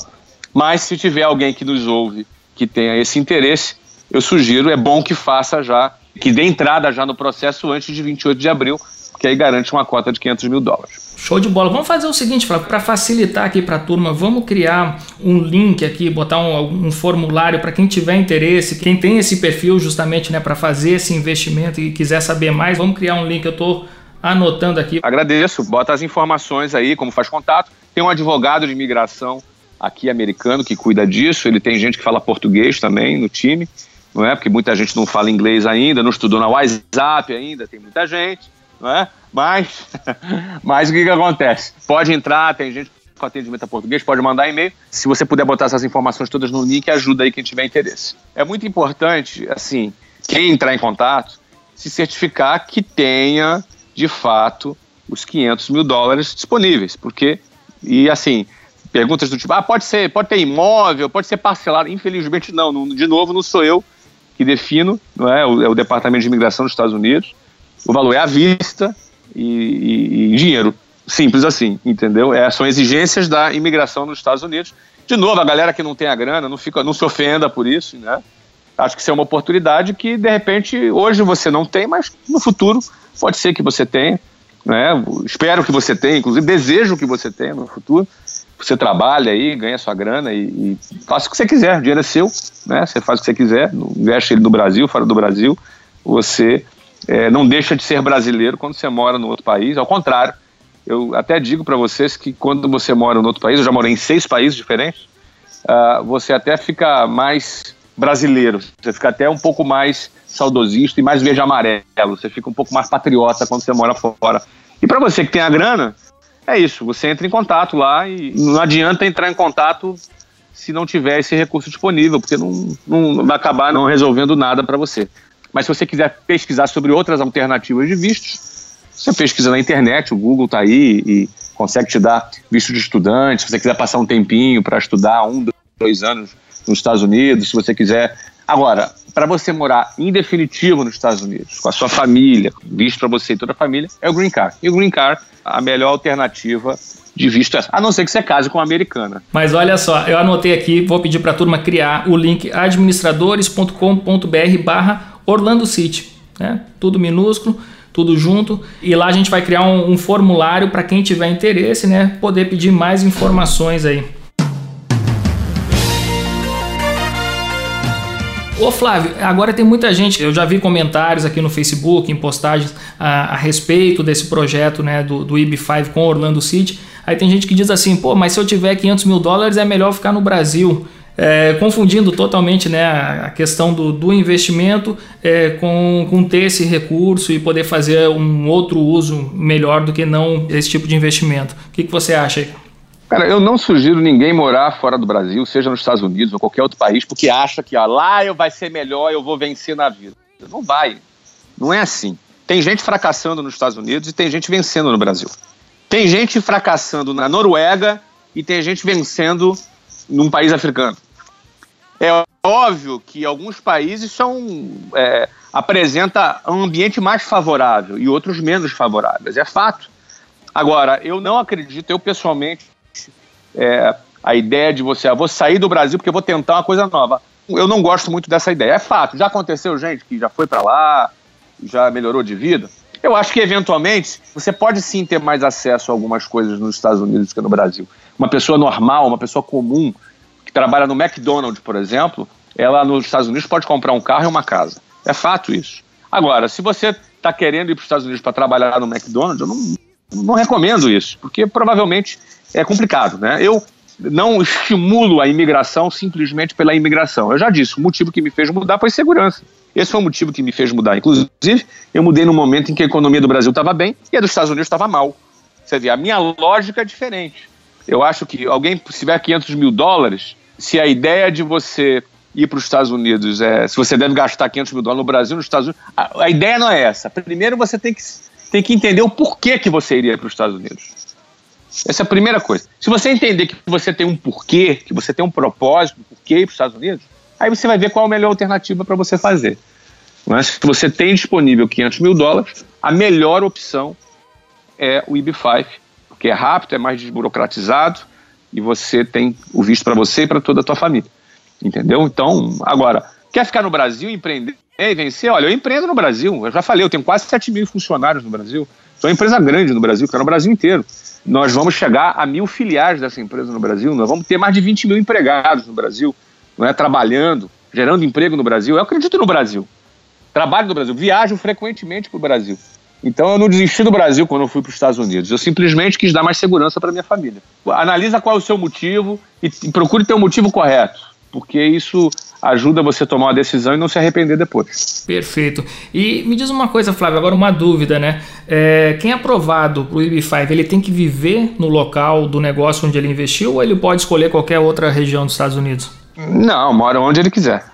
Mas se tiver alguém que nos ouve que tenha esse interesse, eu sugiro, é bom que faça já, que dê entrada já no processo antes de 28 de abril, que aí garante uma cota de 500 mil dólares. Show de bola. Vamos fazer o seguinte, para facilitar aqui para a turma, vamos criar um link aqui, botar um, um formulário para quem tiver interesse, quem tem esse perfil justamente né, para fazer esse investimento e quiser saber mais, vamos criar um link. Eu estou anotando aqui. Agradeço. Bota as informações aí, como faz contato. Tem um advogado de imigração aqui americano que cuida disso. Ele tem gente que fala português também no time, não é? Porque muita gente não fala inglês ainda, não estudou na WhatsApp ainda, tem muita gente não é? Mas, mas o que, que acontece? Pode entrar, tem gente com atendimento a português, pode mandar e-mail. Se você puder botar essas informações todas no link, ajuda aí quem tiver interesse. É muito importante, assim, quem entrar em contato, se certificar que tenha, de fato, os 500 mil dólares disponíveis, porque, e assim, perguntas do tipo, ah, pode ser, pode ter imóvel, pode ser parcelado. Infelizmente não, não de novo, não sou eu que defino, não é? O, é o Departamento de Imigração dos Estados Unidos. O valor é à vista e, e, e dinheiro. Simples assim, entendeu? É, são exigências da imigração nos Estados Unidos. De novo, a galera que não tem a grana, não, fica, não se ofenda por isso, né? Acho que isso é uma oportunidade que, de repente, hoje você não tem, mas no futuro pode ser que você tenha. Né? Espero que você tenha, inclusive desejo que você tenha no futuro. Você trabalha aí, ganha sua grana e, e faça o que você quiser. O dinheiro é seu, né? Você faz o que você quiser, investe ele no Brasil, fora do Brasil. Você é, não deixa de ser brasileiro quando você mora no outro país, ao contrário. Eu até digo para vocês que quando você mora no outro país, eu já morei em seis países diferentes, uh, você até fica mais brasileiro, você fica até um pouco mais saudosista e mais verde amarelo, você fica um pouco mais patriota quando você mora fora. E para você que tem a grana, é isso, você entra em contato lá e não adianta entrar em contato se não tiver esse recurso disponível, porque não, não vai acabar não resolvendo nada para você. Mas se você quiser pesquisar sobre outras alternativas de vistos, você pesquisa na internet, o Google está aí e consegue te dar visto de estudante. Se você quiser passar um tempinho para estudar um, dois anos nos Estados Unidos, se você quiser. Agora, para você morar em definitivo nos Estados Unidos, com a sua família, visto para você e toda a família, é o Green Card. E o Green Card, a melhor alternativa de visto é. A não ser que você case com uma americana. Mas olha só, eu anotei aqui, vou pedir para a turma criar o link administradores.com.br barra Orlando City, né? Tudo minúsculo, tudo junto. E lá a gente vai criar um, um formulário para quem tiver interesse, né? Poder pedir mais informações aí. Ô Flávio, agora tem muita gente, eu já vi comentários aqui no Facebook, em postagens a, a respeito desse projeto né, do, do IB5 com Orlando City. Aí tem gente que diz assim, pô, mas se eu tiver 500 mil dólares é melhor ficar no Brasil é, confundindo totalmente né, a questão do, do investimento é, com, com ter esse recurso e poder fazer um outro uso melhor do que não esse tipo de investimento. O que, que você acha aí? Cara, eu não sugiro ninguém morar fora do Brasil, seja nos Estados Unidos ou qualquer outro país, porque acha que ó, lá eu vai ser melhor, eu vou vencer na vida. Não vai. Não é assim. Tem gente fracassando nos Estados Unidos e tem gente vencendo no Brasil. Tem gente fracassando na Noruega e tem gente vencendo num país africano. É óbvio que alguns países são é, apresenta um ambiente mais favorável e outros menos favoráveis, é fato. Agora, eu não acredito, eu pessoalmente, é, a ideia de você, ah, vou sair do Brasil porque vou tentar uma coisa nova. Eu não gosto muito dessa ideia. É fato, já aconteceu gente que já foi para lá, já melhorou de vida. Eu acho que eventualmente você pode sim ter mais acesso a algumas coisas nos Estados Unidos do que no Brasil. Uma pessoa normal, uma pessoa comum, que trabalha no McDonald's, por exemplo, ela nos Estados Unidos pode comprar um carro e uma casa. É fato isso. Agora, se você está querendo ir para os Estados Unidos para trabalhar no McDonald's, eu não, não recomendo isso, porque provavelmente é complicado. Né? Eu não estimulo a imigração simplesmente pela imigração. Eu já disse, o motivo que me fez mudar foi segurança. Esse foi o motivo que me fez mudar. Inclusive, eu mudei no momento em que a economia do Brasil estava bem e a dos Estados Unidos estava mal. Você vê, a minha lógica é diferente. Eu acho que alguém, se tiver 500 mil dólares, se a ideia de você ir para os Estados Unidos é se você deve gastar 500 mil dólares no Brasil, nos Estados Unidos, a, a, ideia não é essa. Primeiro você tem que, tem que entender o porquê que você iria para os Estados Unidos. Essa é a primeira coisa. Se você entender que você tem um porquê, que você tem um propósito, porquê ir para os Estados Unidos, aí você vai ver qual é a melhor alternativa para você fazer. Mas se você tem disponível 500 mil dólares, a melhor opção é o IB5, porque é rápido, é mais desburocratizado, e você tem o visto para você e para toda a tua família. Entendeu? Então, agora, quer ficar no Brasil, empreender e vencer? Olha, eu empreendo no Brasil. Eu já falei, eu tenho quase 7 mil funcionários no Brasil. É uma empresa grande no Brasil, que está no Brasil inteiro. Nós vamos chegar a mil filiais dessa empresa no Brasil, nós vamos ter mais de 20 mil empregados no Brasil, não é? trabalhando, gerando emprego no Brasil. Eu acredito no Brasil. Trabalho no Brasil, viajo frequentemente para o Brasil. Então eu não desisti do Brasil quando eu fui para os Estados Unidos. Eu simplesmente quis dar mais segurança para minha família. Analisa qual é o seu motivo e, e procure ter o um motivo correto, porque isso ajuda você a tomar uma decisão e não se arrepender depois. Perfeito. E me diz uma coisa, Flávio, agora uma dúvida, né? É, quem é aprovado para o IB5, ele tem que viver no local do negócio onde ele investiu ou ele pode escolher qualquer outra região dos Estados Unidos? Não, mora onde ele quiser.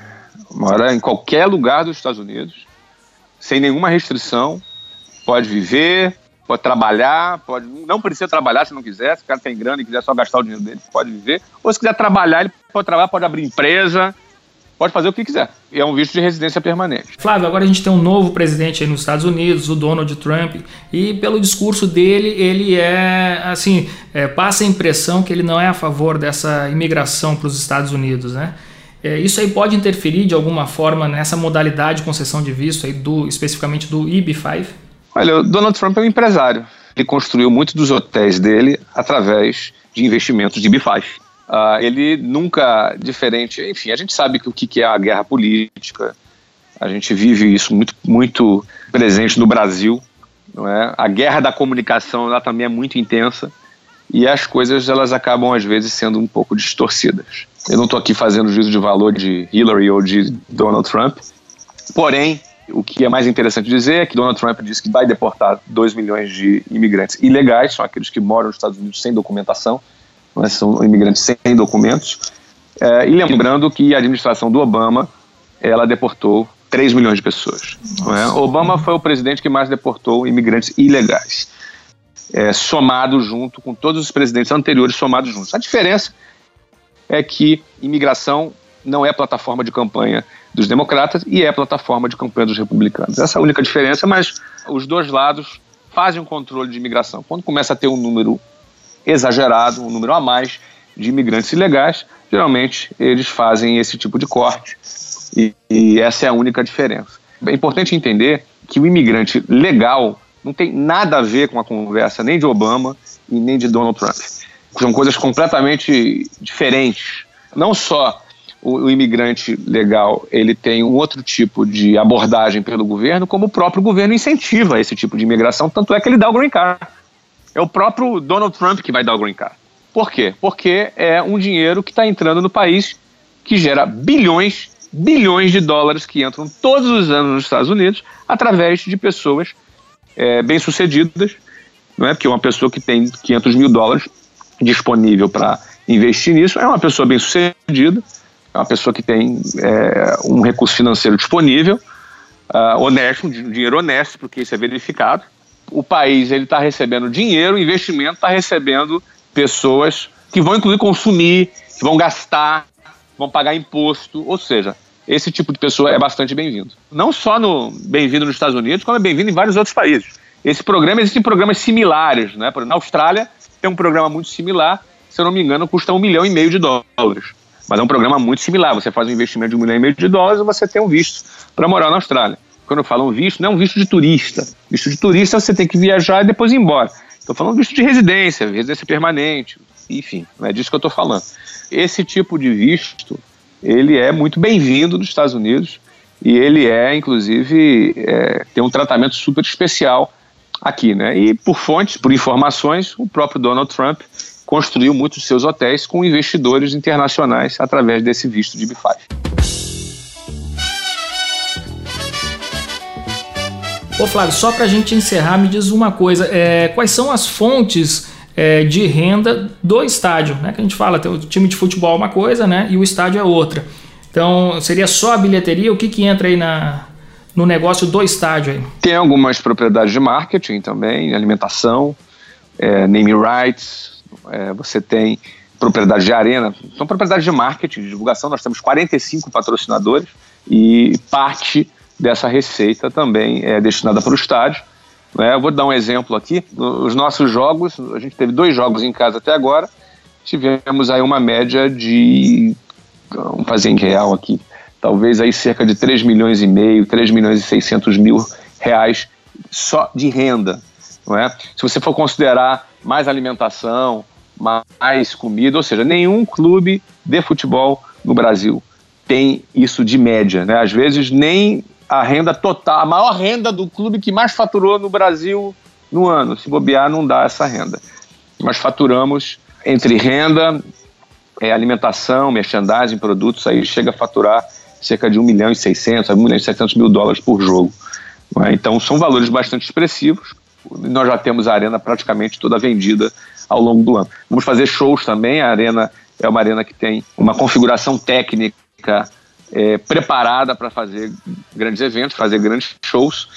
Mora em qualquer lugar dos Estados Unidos, sem nenhuma restrição pode viver, pode trabalhar, pode não precisa trabalhar se não quiser, se o cara tem grana e quiser só gastar o dinheiro dele, pode viver. Ou se quiser trabalhar, ele pode trabalhar, pode abrir empresa, pode fazer o que quiser. E é um visto de residência permanente. Flávio, agora a gente tem um novo presidente aí nos Estados Unidos, o Donald Trump, e pelo discurso dele, ele é, assim, é, passa a impressão que ele não é a favor dessa imigração para os Estados Unidos, né? É, isso aí pode interferir de alguma forma nessa modalidade de concessão de visto aí do, especificamente do IB5? Olha, o Donald Trump é um empresário. Ele construiu muitos dos hotéis dele através de investimentos de B5. Uh, ele nunca, diferente, enfim, a gente sabe que o que é a guerra política, a gente vive isso muito, muito presente no Brasil, não é? A guerra da comunicação lá também é muito intensa e as coisas elas acabam às vezes sendo um pouco distorcidas. Eu não estou aqui fazendo juízo de valor de Hillary ou de Donald Trump, porém o que é mais interessante dizer é que Donald Trump disse que vai deportar 2 milhões de imigrantes ilegais, são aqueles que moram nos Estados Unidos sem documentação, é? são imigrantes sem documentos. É, e lembrando que a administração do Obama ela deportou 3 milhões de pessoas. É? Obama foi o presidente que mais deportou imigrantes ilegais, é, somado junto com todos os presidentes anteriores somados juntos. A diferença é que imigração não é plataforma de campanha dos democratas e é plataforma de campanha dos republicanos. Essa é a única diferença, mas os dois lados fazem um controle de imigração. Quando começa a ter um número exagerado, um número a mais de imigrantes ilegais, geralmente eles fazem esse tipo de corte e, e essa é a única diferença. É importante entender que o imigrante legal não tem nada a ver com a conversa nem de Obama e nem de Donald Trump. São coisas completamente diferentes. Não só o, o, imigrante legal ele tem um outro tipo de abordagem pelo governo, como o próprio governo incentiva esse tipo de imigração, tanto é que ele dá o green card. É o próprio Donald Trump que vai dar o green card. Por quê? Porque é um dinheiro que está entrando no país que gera bilhões, bilhões de dólares que entram todos os anos nos Estados Unidos através de pessoas é, bem-sucedidas, não é? Porque uma pessoa que tem 500 mil dólares disponível para investir nisso é uma pessoa bem-sucedida, é uma pessoa que tem é, um recurso financeiro disponível, uh, honesto, um dinheiro honesto, porque isso é verificado. O país ele está recebendo dinheiro, o investimento está recebendo pessoas que vão incluir consumir, que vão gastar, vão pagar imposto, ou seja, esse tipo de pessoa é bastante bem-vindo. Não só no bem-vindo nos Estados Unidos, como é bem-vindo em vários outros países. Esse programa existem programas similares, né? Na Austrália tem um programa muito similar, se eu não me engano, custa um milhão e meio de dólares. Mas é um programa muito similar. Você faz um investimento de um milhão e meio de dólares e você tem um visto para morar na Austrália. Quando eu falo um visto, não é um visto de turista. Visto de turista você tem que viajar e depois ir embora. Estou falando visto de residência, residência permanente, enfim, é disso que eu estou falando. Esse tipo de visto, ele é muito bem-vindo nos Estados Unidos e ele é, inclusive, é, tem um tratamento super especial aqui, né? E por fontes, por informações, o próprio Donald Trump construiu muitos de seus hotéis com investidores internacionais através desse visto de B5. Ô Flávio, só para a gente encerrar, me diz uma coisa: é, quais são as fontes é, de renda do estádio? Né? Que a gente fala, o time de futebol é uma coisa né? e o estádio é outra. Então, seria só a bilheteria? O que, que entra aí na, no negócio do estádio? Aí? Tem algumas propriedades de marketing também, alimentação, é, name rights, é, você tem propriedade de arena, são propriedades de marketing, de divulgação. Nós temos 45 patrocinadores e parte dessa receita também é destinada para o estádio. Eu vou dar um exemplo aqui. Os nossos jogos, a gente teve dois jogos em casa até agora, tivemos aí uma média de, vamos fazer em real aqui, talvez aí cerca de 3 milhões e meio, 3 milhões e 600 mil reais só de renda não é? Se você for considerar mais alimentação, mais comida, ou seja, nenhum clube de futebol no Brasil tem isso de média, né? Às vezes nem a renda total, a maior renda do clube que mais faturou no Brasil no ano, se bobear não dá essa renda. Nós faturamos entre renda, é, alimentação, merchandising, produtos, aí chega a faturar cerca de 1 milhão e 600, 1 milhão e 700 mil dólares por jogo. É? Então são valores bastante expressivos. Nós já temos a arena praticamente toda vendida ao longo do ano. Vamos fazer shows também. A arena é uma arena que tem uma configuração técnica é, preparada para fazer grandes eventos, fazer grandes shows.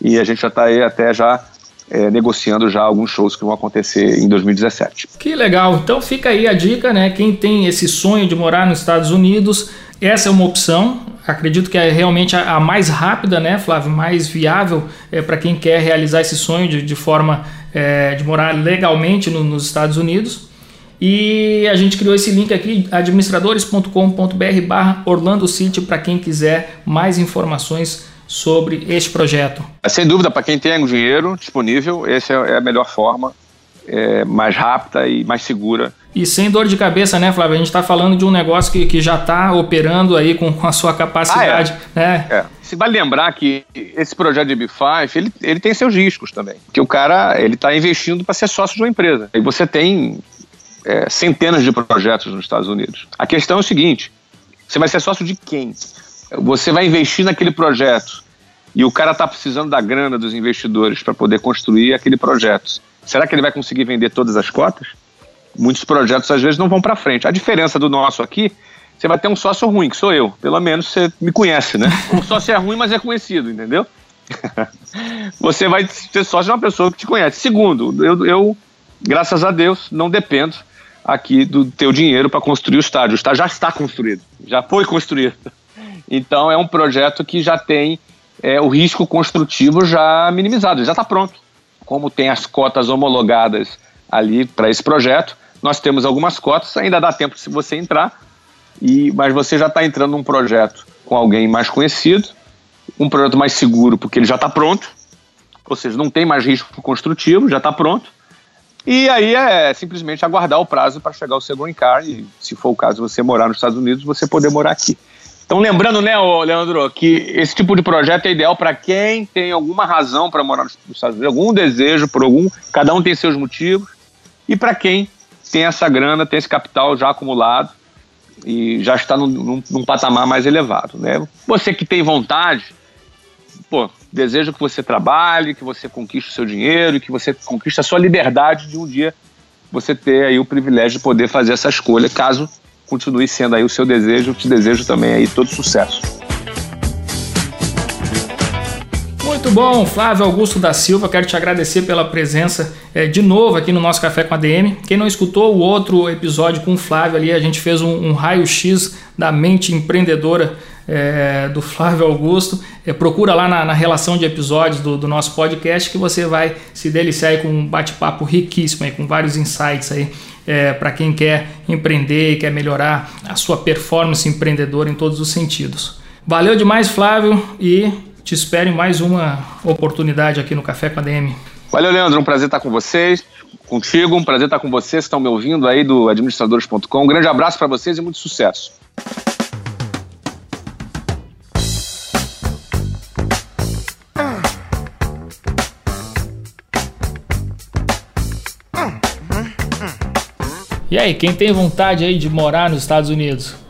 E a gente já está aí até já é, negociando já alguns shows que vão acontecer em 2017. Que legal! Então fica aí a dica, né? Quem tem esse sonho de morar nos Estados Unidos, essa é uma opção. Acredito que é realmente a, a mais rápida, né, Flávio? Mais viável é, para quem quer realizar esse sonho de, de forma é, de morar legalmente no, nos Estados Unidos. E a gente criou esse link aqui, administradores.com.br barra Orlando City, para quem quiser mais informações sobre este projeto. Sem dúvida, para quem tem dinheiro disponível, essa é a melhor forma, é, mais rápida e mais segura e sem dor de cabeça, né, Flávio? A gente está falando de um negócio que, que já está operando aí com, com a sua capacidade. Ah, é. Né? É. Se vai lembrar que esse projeto de B5, ele, ele tem seus riscos também. Porque o cara ele está investindo para ser sócio de uma empresa. E você tem é, centenas de projetos nos Estados Unidos. A questão é o seguinte: você vai ser sócio de quem? Você vai investir naquele projeto e o cara está precisando da grana dos investidores para poder construir aquele projeto. Será que ele vai conseguir vender todas as cotas? muitos projetos às vezes não vão para frente. A diferença do nosso aqui, você vai ter um sócio ruim, que sou eu. Pelo menos você me conhece, né? O sócio é ruim, mas é conhecido, entendeu? você vai ser sócio de uma pessoa que te conhece. Segundo, eu, eu graças a Deus, não dependo aqui do teu dinheiro para construir o estádio. O estádio já está construído, já foi construído. Então é um projeto que já tem é, o risco construtivo já minimizado, já está pronto. Como tem as cotas homologadas ali para esse projeto, nós temos algumas cotas, ainda dá tempo se você entrar, e mas você já está entrando num projeto com alguém mais conhecido, um projeto mais seguro, porque ele já está pronto, ou seja, não tem mais risco construtivo, já está pronto. E aí é simplesmente aguardar o prazo para chegar o seu green card e, se for o caso, você morar nos Estados Unidos, você poder morar aqui. Então, lembrando, né, Leandro, que esse tipo de projeto é ideal para quem tem alguma razão para morar nos Estados Unidos, algum desejo por algum, cada um tem seus motivos, e para quem tem essa grana, tem esse capital já acumulado e já está num, num, num, patamar mais elevado. Né? Você que tem vontade, pô, desejo que você trabalhe, que você conquiste o seu dinheiro, que você conquiste a sua liberdade de um dia você ter aí o privilégio de poder fazer essa escolha, caso continue sendo aí o seu desejo, eu te desejo também aí todo sucesso. Muito bom, Flávio Augusto da Silva, quero te agradecer pela presença é, de novo aqui no nosso Café com a DM. Quem não escutou o outro episódio com o Flávio ali, a gente fez um, um raio-x da mente empreendedora é, do Flávio Augusto. É, procura lá na, na, relação de episódios do, do, nosso podcast que você vai se deliciar com um bate-papo riquíssimo, aí, com vários insights aí. É, para quem quer empreender e quer melhorar a sua performance empreendedora em todos os sentidos. Valeu demais, Flávio, e te espero em mais uma oportunidade aqui no Café com a DM. Valeu, Leandro. Um prazer estar com vocês, contigo. Um prazer estar com vocês que estão me ouvindo aí do administradores.com. Um grande abraço para vocês e muito sucesso. E aí, quem tem vontade aí de morar nos Estados Unidos?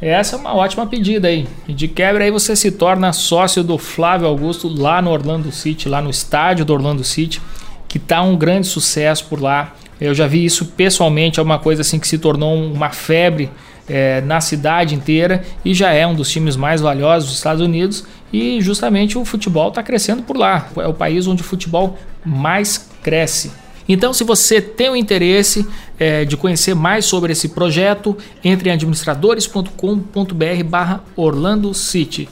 Essa é uma ótima pedida aí. E de quebra aí você se torna sócio do Flávio Augusto lá no Orlando City, lá no estádio do Orlando City, que tá um grande sucesso por lá. Eu já vi isso pessoalmente, é uma coisa assim que se tornou uma febre é, na cidade inteira e já é um dos times mais valiosos dos Estados Unidos. E justamente o futebol está crescendo por lá. É o país onde o futebol mais cresce. Então, se você tem o interesse é, de conhecer mais sobre esse projeto, entre em administradores.com.br barra Orlando City.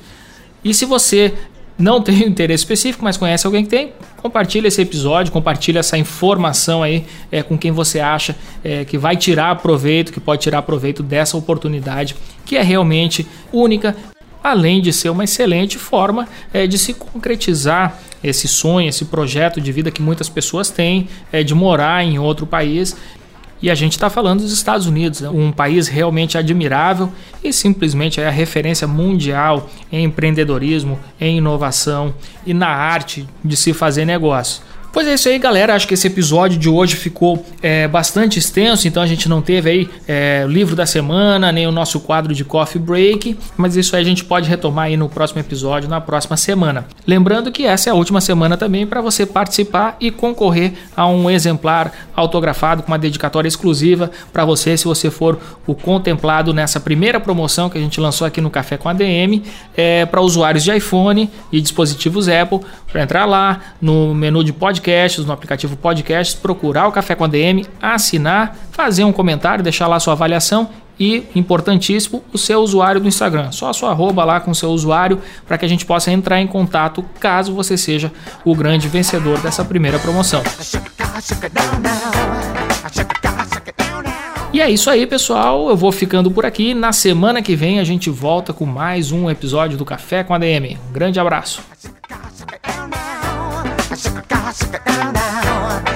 E se você não tem um interesse específico, mas conhece alguém que tem, compartilha esse episódio, compartilha essa informação aí é, com quem você acha é, que vai tirar proveito, que pode tirar proveito dessa oportunidade, que é realmente única, além de ser uma excelente forma é, de se concretizar esse sonho, esse projeto de vida que muitas pessoas têm é de morar em outro país. E a gente está falando dos Estados Unidos, né? um país realmente admirável e simplesmente é a referência mundial em empreendedorismo, em inovação e na arte de se fazer negócio. Pois é isso aí, galera. Acho que esse episódio de hoje ficou é, bastante extenso, então a gente não teve aí é, o livro da semana, nem o nosso quadro de coffee break, mas isso aí a gente pode retomar aí no próximo episódio, na próxima semana. Lembrando que essa é a última semana também para você participar e concorrer a um exemplar autografado com uma dedicatória exclusiva para você, se você for o contemplado nessa primeira promoção que a gente lançou aqui no Café com a DM, é, para usuários de iPhone e dispositivos Apple, para entrar lá no menu de podcast podcasts, no aplicativo Podcasts, procurar o Café com a DM, assinar, fazer um comentário, deixar lá sua avaliação e, importantíssimo, o seu usuário do Instagram. Só a sua arroba lá com o seu usuário para que a gente possa entrar em contato caso você seja o grande vencedor dessa primeira promoção. E é isso aí, pessoal. Eu vou ficando por aqui. Na semana que vem a gente volta com mais um episódio do Café com a DM. Um grande abraço. shaka shaka shaka down down.